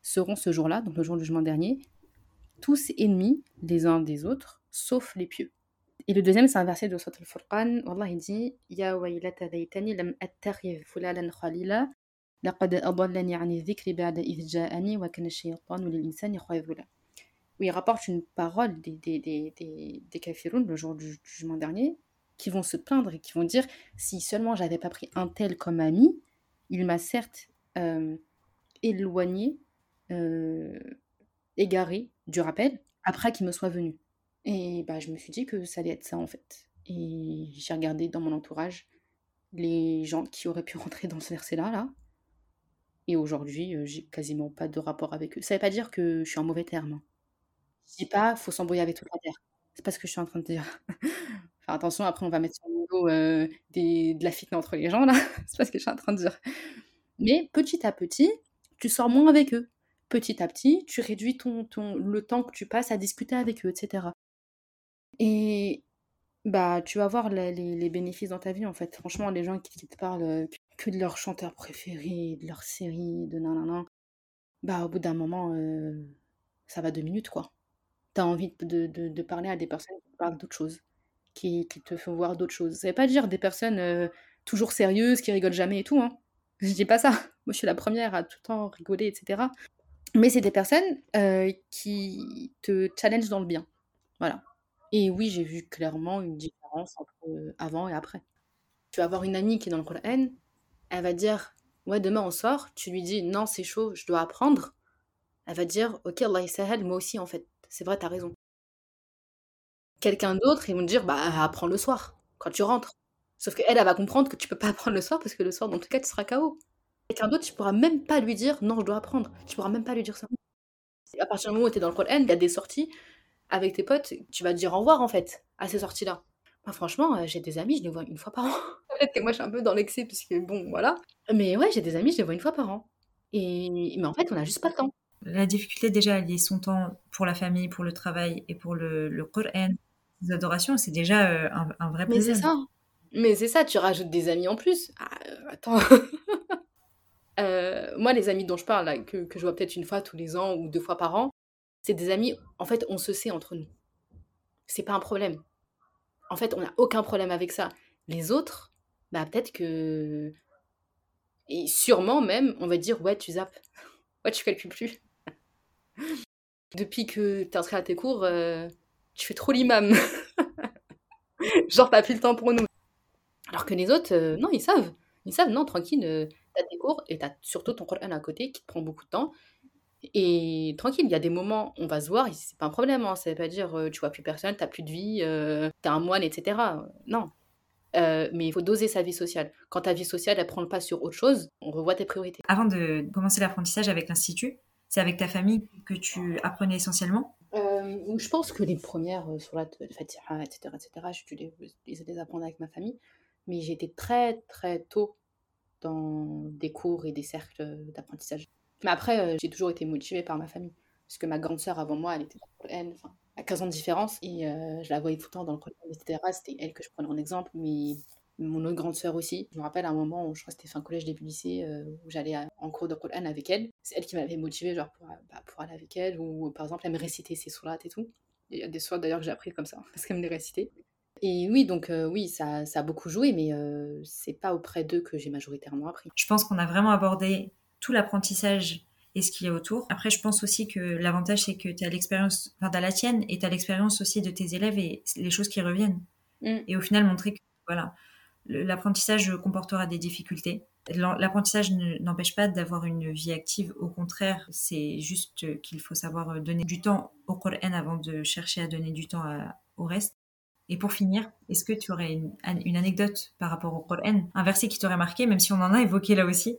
Speaker 2: seront ce jour-là, donc le jour du jugement dernier, tous ennemis les uns des autres, sauf les pieux. Et le deuxième, c'est un verset de Surat al-Furqan. Allah, il dit Ya lam fulalan khalila laqad ani dhikri ba'da wa kana il rapporte une parole des, des, des, des, des kafiroun le jour du, du jugement dernier qui vont se plaindre et qui vont dire si seulement j'avais pas pris un tel comme ami, il m'a certes euh, éloigné, euh, égaré du rappel après qu'il me soit venu. Et bah, je me suis dit que ça allait être ça en fait. Et j'ai regardé dans mon entourage les gens qui auraient pu *laughs* rentrer dans ce verset-là. Là. Et aujourd'hui, euh, j'ai quasiment pas de rapport avec eux. Ça veut pas dire que je suis en mauvais terme. hein. Je dis pas faut s'embrouiller avec toute la terre. C'est pas ce que je suis en train de dire. *laughs* Attention, après on va mettre sur le niveau de la fitna entre les gens là. *laughs* C'est pas ce que je suis en train de dire. Mais petit à petit, tu sors moins avec eux. Petit à petit, tu réduis ton, ton, le temps que tu passes à discuter avec eux, etc. Et bah, tu vas voir les, les- bénéfices dans ta vie, en fait. Franchement, les gens qui, te parlent euh, que de leur chanteur préféré, de leur série, de nanana, bah, au bout d'un moment, euh, ça va deux minutes, quoi. T'as envie de, parler à des personnes qui te parlent d'autres choses, qui, te font voir d'autres choses. Ça veut pas dire des personnes euh, toujours sérieuses, qui rigolent jamais et tout, hein. Je dis pas ça. Moi, je suis la première à tout le temps rigoler, etc. Mais c'est des personnes qui te challengent dans le bien. Voilà. Et oui, j'ai vu clairement une différence entre avant et après. Tu vas avoir une amie qui est dans le Coran, elle va dire Ouais, demain on sort. Tu lui dis Non, c'est chaud, je dois apprendre. Elle va dire Ok, Allah yasahal, moi aussi en fait. C'est vrai, t'as raison. Quelqu'un d'autre, ils vont te dire Bah, apprends le soir, quand tu rentres. Sauf qu'elle, elle va comprendre que tu peux pas *laughs* apprendre le soir parce que le soir, dans tout cas, tu seras KO. Quelqu'un d'autre, tu pourras même pas lui dire Non, je dois apprendre. Tu pourras même pas lui dire ça. À partir du moment où tu es dans le Coran, il y a des sorties avec tes potes, tu vas te dire au revoir en fait à ces sorties-là. Moi, franchement, euh, j'ai des amis, je les vois une fois par an. *laughs* Peut-être que moi, je suis un peu dans l'excès, parce que bon, voilà. Mais ouais, j'ai des amis, je les vois une fois par an. Et... Mais en fait, on a juste pas le temps.
Speaker 1: La difficulté déjà à lier son temps pour la famille, pour le travail et pour le, le Coran, les adorations, c'est déjà euh, un, un vrai
Speaker 2: Mais c'est
Speaker 1: problème.
Speaker 2: ça. Mais c'est ça, tu rajoutes des amis en plus. Ah, euh, attends. *laughs* Euh, moi, les amis dont je parle, là, que, que je vois peut-être une fois tous les ans ou deux fois par an, c'est des amis, en fait, on se sait entre nous. C'est pas un problème. En fait, on n'a aucun problème avec ça. Les autres, bah peut-être que... Et sûrement même, on va dire, ouais, tu zappes. *laughs* Ouais, tu calcules plus. *laughs* Depuis que t'es inscrit à tes cours, euh, tu fais trop l'imam. *laughs* Genre, t'as plus le temps pour nous. Alors que les autres, euh, non, ils savent. Ils savent, non, tranquille, euh, t'as tes cours et t'as surtout ton Coran à côté qui te prend beaucoup de temps. Et tranquille, il y a des moments, on va se voir, c'est pas un problème, hein, ça veut pas dire euh, tu vois plus personne, t'as plus de vie, euh, t'es un moine, etc. Non. Euh, mais il faut doser sa vie sociale. Quand ta vie sociale, elle prend le pas sur autre chose, on revoit tes priorités.
Speaker 1: Avant de commencer l'apprentissage avec l'Institut, c'est avec ta famille que tu apprenais essentiellement?
Speaker 2: Euh, je pense que les premières sur la Fatiha, etc., etc., je les, apprendre avec ma famille. Mais j'étais très, très tôt dans des cours et des cercles d'apprentissage. Mais après, euh, j'ai toujours été motivée par ma famille. Parce que ma grande sœur, avant moi, elle était dans le Coran, enfin, à 15 ans de différence. Et euh, je la voyais tout le temps dans le Coran, etc. C'était elle que je prenais en exemple. Mais mon autre grande sœur aussi. Je me rappelle un moment où je crois que c'était fin collège, début lycée, euh, où j'allais en cours de Coran avec elle. C'est elle qui m'avait motivée genre, pour, bah, aller avec elle. Ou par exemple, elle me récitait ses sourates et tout. Il y a des sourates d'ailleurs que j'ai appris comme ça, *laughs* parce qu'elle me les récitait. Et oui, donc oui, ça, ça a beaucoup joué, mais euh, c'est pas auprès d'eux que j'ai majoritairement appris.
Speaker 1: Je pense qu'on a vraiment abordé tout l'apprentissage et ce qu'il y a autour. Après, je pense aussi que l'avantage, c'est que tu as l'expérience, enfin, tu as la tienne et tu as l'expérience aussi de tes élèves et les choses qui reviennent.
Speaker 2: Mm.
Speaker 1: Et au final, montrer que voilà, l'apprentissage comportera des difficultés. L'apprentissage ne- n'empêche pas d'avoir une vie active. Au contraire, c'est juste qu'il faut savoir donner du temps au Coran avant de chercher à donner du temps à- au reste. Et pour finir, est-ce que tu aurais une, une anecdote par rapport au Coran? Un verset qui t'aurait marqué, même si on en a évoqué là aussi?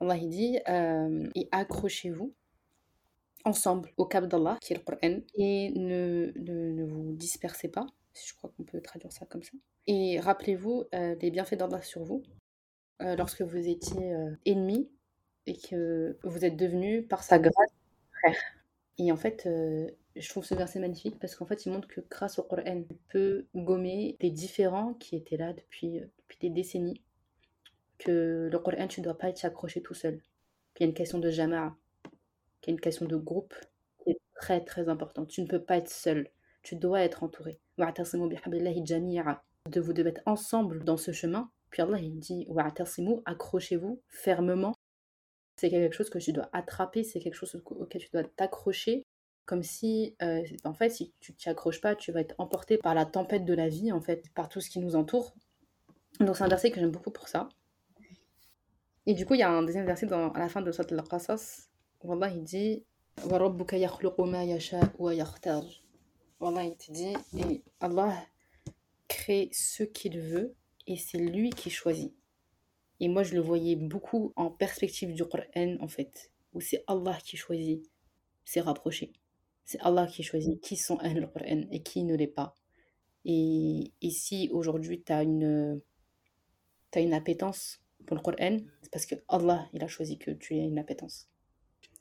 Speaker 2: Allah il dit euh, et accrochez-vous ensemble au cap d'Allah qui est le Coran et ne, ne, ne vous dispersez pas Je crois qu'on peut traduire ça comme ça. Et rappelez-vous les bienfaits d'Allah sur vous lorsque vous étiez ennemi et que vous êtes devenu par sa grâce frère. Et en fait, je trouve ce verset magnifique parce qu'en fait, il montre que grâce au Coran, on peut gommer des différents qui étaient là depuis, depuis des décennies. Que le Coran, tu ne dois pas être accroché tout seul. Qu'il y a une question de jama'a, qu'il y a une question de groupe qui est très très importante. Tu ne peux pas être seul. Tu dois être entouré. De vous devez être ensemble dans ce chemin. Puis Allah, il dit accrochez-vous fermement. C'est quelque chose que tu dois attraper, c'est quelque chose auquel tu dois t'accrocher comme si, euh, en fait, si tu t'y accroches pas, tu vas être emporté par la tempête de la vie, en fait, par tout ce qui nous entoure. Donc c'est un verset que j'aime beaucoup pour ça. Et du coup, il y a un deuxième verset à la fin de Surat al-Qasas, où Allah il dit Wallah, il te dit, Allah crée ce qu'il veut, et c'est lui qui choisit. Et moi, je le voyais beaucoup en perspective du Coran, en fait, où c'est Allah qui choisit, c'est rapproché. C'est Allah qui choisit qui sont Ahl Qur'an et qui ne l'est pas. Et ici, aujourd'hui, tu as une, as une appétence pour le Coran, c'est parce que Allah, il a choisi que tu aies une appétence.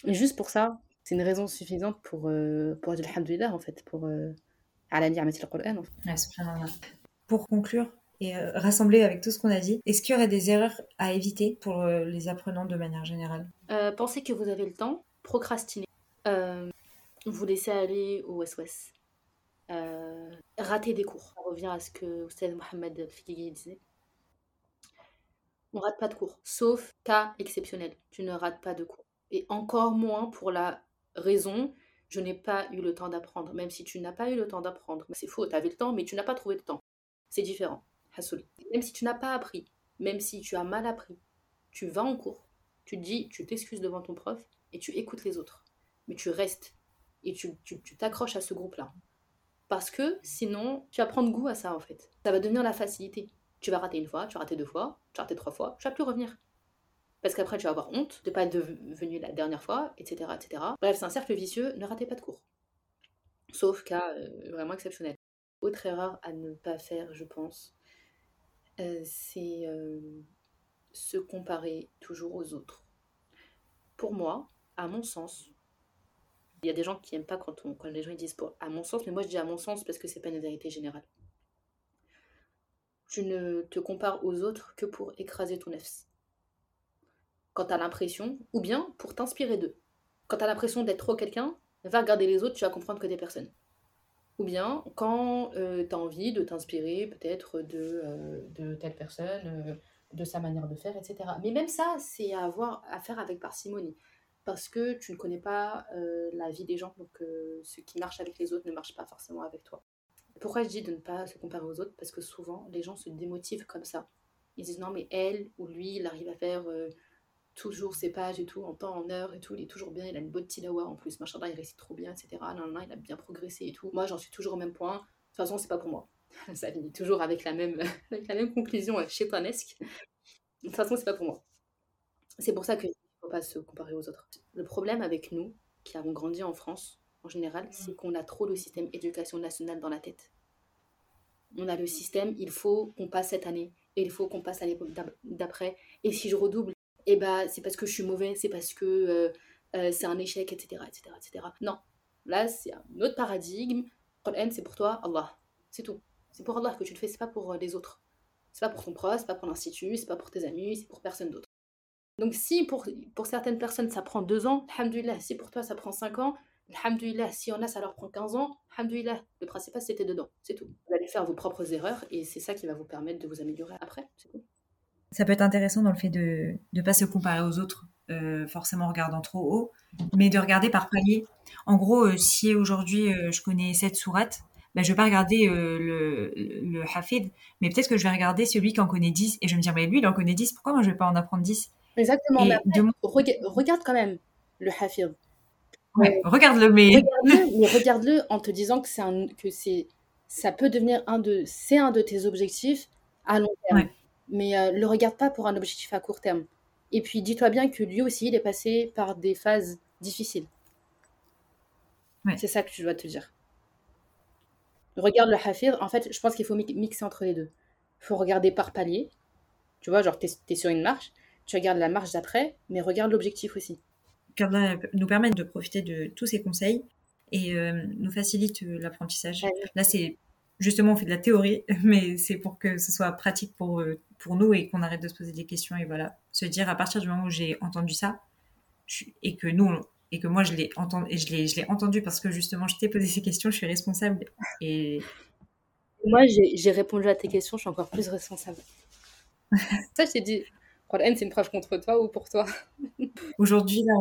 Speaker 2: Et juste pour ça, c'est une raison suffisante pour, euh, pour dire Alhamdulillah, en fait, pour euh, le Coran.
Speaker 1: Pour conclure et euh, rassembler avec tout ce qu'on a dit, est-ce qu'il y aurait des erreurs à éviter pour euh, les apprenants de manière générale?
Speaker 2: Pensez que vous avez le temps, procrastiner vous laissez aller au. Euh, rater des cours. On revient à ce que Oustad Mohamed Fikigi disait. On rate pas de cours, sauf cas exceptionnel. Tu ne rates pas de cours. Et encore moins pour la raison, je n'ai pas eu le temps d'apprendre. Même si tu n'as pas eu le temps d'apprendre. C'est faux, tu avais le temps, mais tu n'as pas trouvé le temps. C'est différent. Hassouli. Même si tu n'as pas appris, même si tu as mal appris, tu vas en cours, tu dis, tu t'excuses devant ton prof et tu écoutes les autres. Mais tu restes et tu t'accroches à ce groupe-là. Parce que sinon, tu vas prendre goût à ça en fait. Ça va devenir la facilité. Tu vas rater une fois, tu vas rater deux fois, tu vas rater trois fois, tu vas plus revenir. Parce qu'après, tu vas avoir honte de ne pas être venu la dernière fois, etc. etc. Bref, c'est un cercle vicieux, ne ratez pas de cours. Sauf cas euh, vraiment exceptionnel. Autre erreur à ne pas faire, je pense, euh, c'est euh, se comparer toujours aux autres. Pour moi, à mon sens, il y a des gens qui n'aiment pas quand, on, les gens disent à mon sens, mais moi je dis à mon sens parce que c'est pas une vérité générale. Tu ne te compares aux autres que pour écraser ton nefs. Quand tu as l'impression, ou bien pour t'inspirer d'eux. Quand tu as l'impression d'être trop quelqu'un, va regarder les autres, tu vas comprendre que des personnes. Ou bien quand euh, tu as envie de t'inspirer peut-être de, euh, de telle personne, euh, de sa manière de faire, etc. Mais même ça, c'est à avoir à faire avec parcimonie parce que tu ne connais pas euh, la vie des gens, donc ce qui marche avec les autres ne marche pas forcément avec toi. Pourquoi je dis de ne pas se comparer aux autres? Parce que souvent, les gens se démotivent comme ça. Ils disent non, mais elle ou lui, il arrive à faire euh, toujours ses pages et tout, en temps, en heure et tout, il est toujours bien, il a une bonne tilawa en plus, machin, il récite trop bien, etc. Non, non, il a bien progressé et tout. Moi, j'en suis toujours au même point. De toute façon, c'est pas pour moi. *laughs* ça finit toujours avec la même, *laughs* avec la même conclusion chétanesque. De toute façon, c'est pas pour moi. C'est pour ça que pas se comparer aux autres. Le problème avec nous, qui avons grandi en France, en général, c'est mm. qu'on a trop le système éducation nationale dans la tête. On a le système, il faut qu'on passe cette année, et il faut qu'on passe l'année d'après. Et si je redouble, eh ben, c'est parce que je suis mauvais, c'est parce que euh, euh, c'est un échec, etc., etc., etc. Non, là, c'est un autre paradigme. Qur'an, c'est pour toi, Allah. C'est tout. C'est pour Allah que tu le fais, c'est pas pour euh, les autres. C'est pas pour ton prof, c'est pas pour l'institut, c'est pas pour tes amis, c'est pour personne d'autre. Donc si pour, pour certaines personnes ça prend deux ans, alhamdoulilah, si pour toi ça prend cinq ans, alhamdoulilah, si on a ça leur prend 15 ans, alhamdoulilah, le principal c'était dedans, c'est tout. Vous allez faire vos propres erreurs et c'est ça qui va vous permettre de vous améliorer après, c'est tout.
Speaker 1: Ça peut être intéressant dans le fait de ne pas se comparer aux autres, euh, forcément en regardant trop haut, mais de regarder par palier. En gros, euh, si aujourd'hui euh, je connais cette sourate, ben, je vais pas regarder le, le hafid, mais peut-être que je vais regarder celui qui en connaît 10 et je vais me dire, mais lui il en connaît 10, pourquoi moi je vais pas en apprendre 10
Speaker 2: Exactement. Mais regarde quand même le Hafir.
Speaker 1: regarde-le, *laughs* mais...
Speaker 2: Regarde-le, en te disant que, c'est un, que c'est, ça peut devenir un de, c'est un de tes objectifs à long terme. Mais euh, le regarde pas pour un objectif à court terme. Et puis dis-toi bien que lui aussi, il est passé par des phases difficiles. C'est ça que je dois te dire. regarde le hafir. En fait, je pense qu'il faut mixer entre les deux. Il faut regarder par palier. Tu vois, genre, tu es, sur une marche, tu regardes la marche d'après, mais regarde l'objectif aussi.
Speaker 1: Carla nous permet de profiter de tous ces conseils et euh, nous facilite euh, l'apprentissage. Là, c'est justement, on fait de la théorie, *laughs* mais c'est pour que ce soit pratique pour, euh, pour nous et qu'on arrête de se poser des questions et voilà, se dire à partir du moment où j'ai entendu ça et que nous, et que moi je l'ai entendu, et je l'ai, je l'ai entendu parce que justement je t'ai posé ces questions, je suis responsable et
Speaker 2: moi j'ai, répondu à tes questions, je suis encore plus responsable. *laughs* ça, je t'ai dit, c'est une preuve contre toi ou pour toi? *laughs*
Speaker 1: Aujourd'hui, là,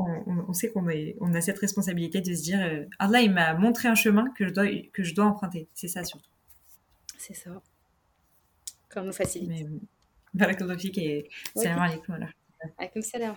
Speaker 1: on, sait qu'on on a cette responsabilité de se dire euh, Allah, il m'a montré un chemin que je dois, que je dois emprunter. C'est ça surtout.
Speaker 2: C'est ça. Comme nous facilite.
Speaker 1: Barakallahu et salam alaikum.
Speaker 2: Alaikum salam.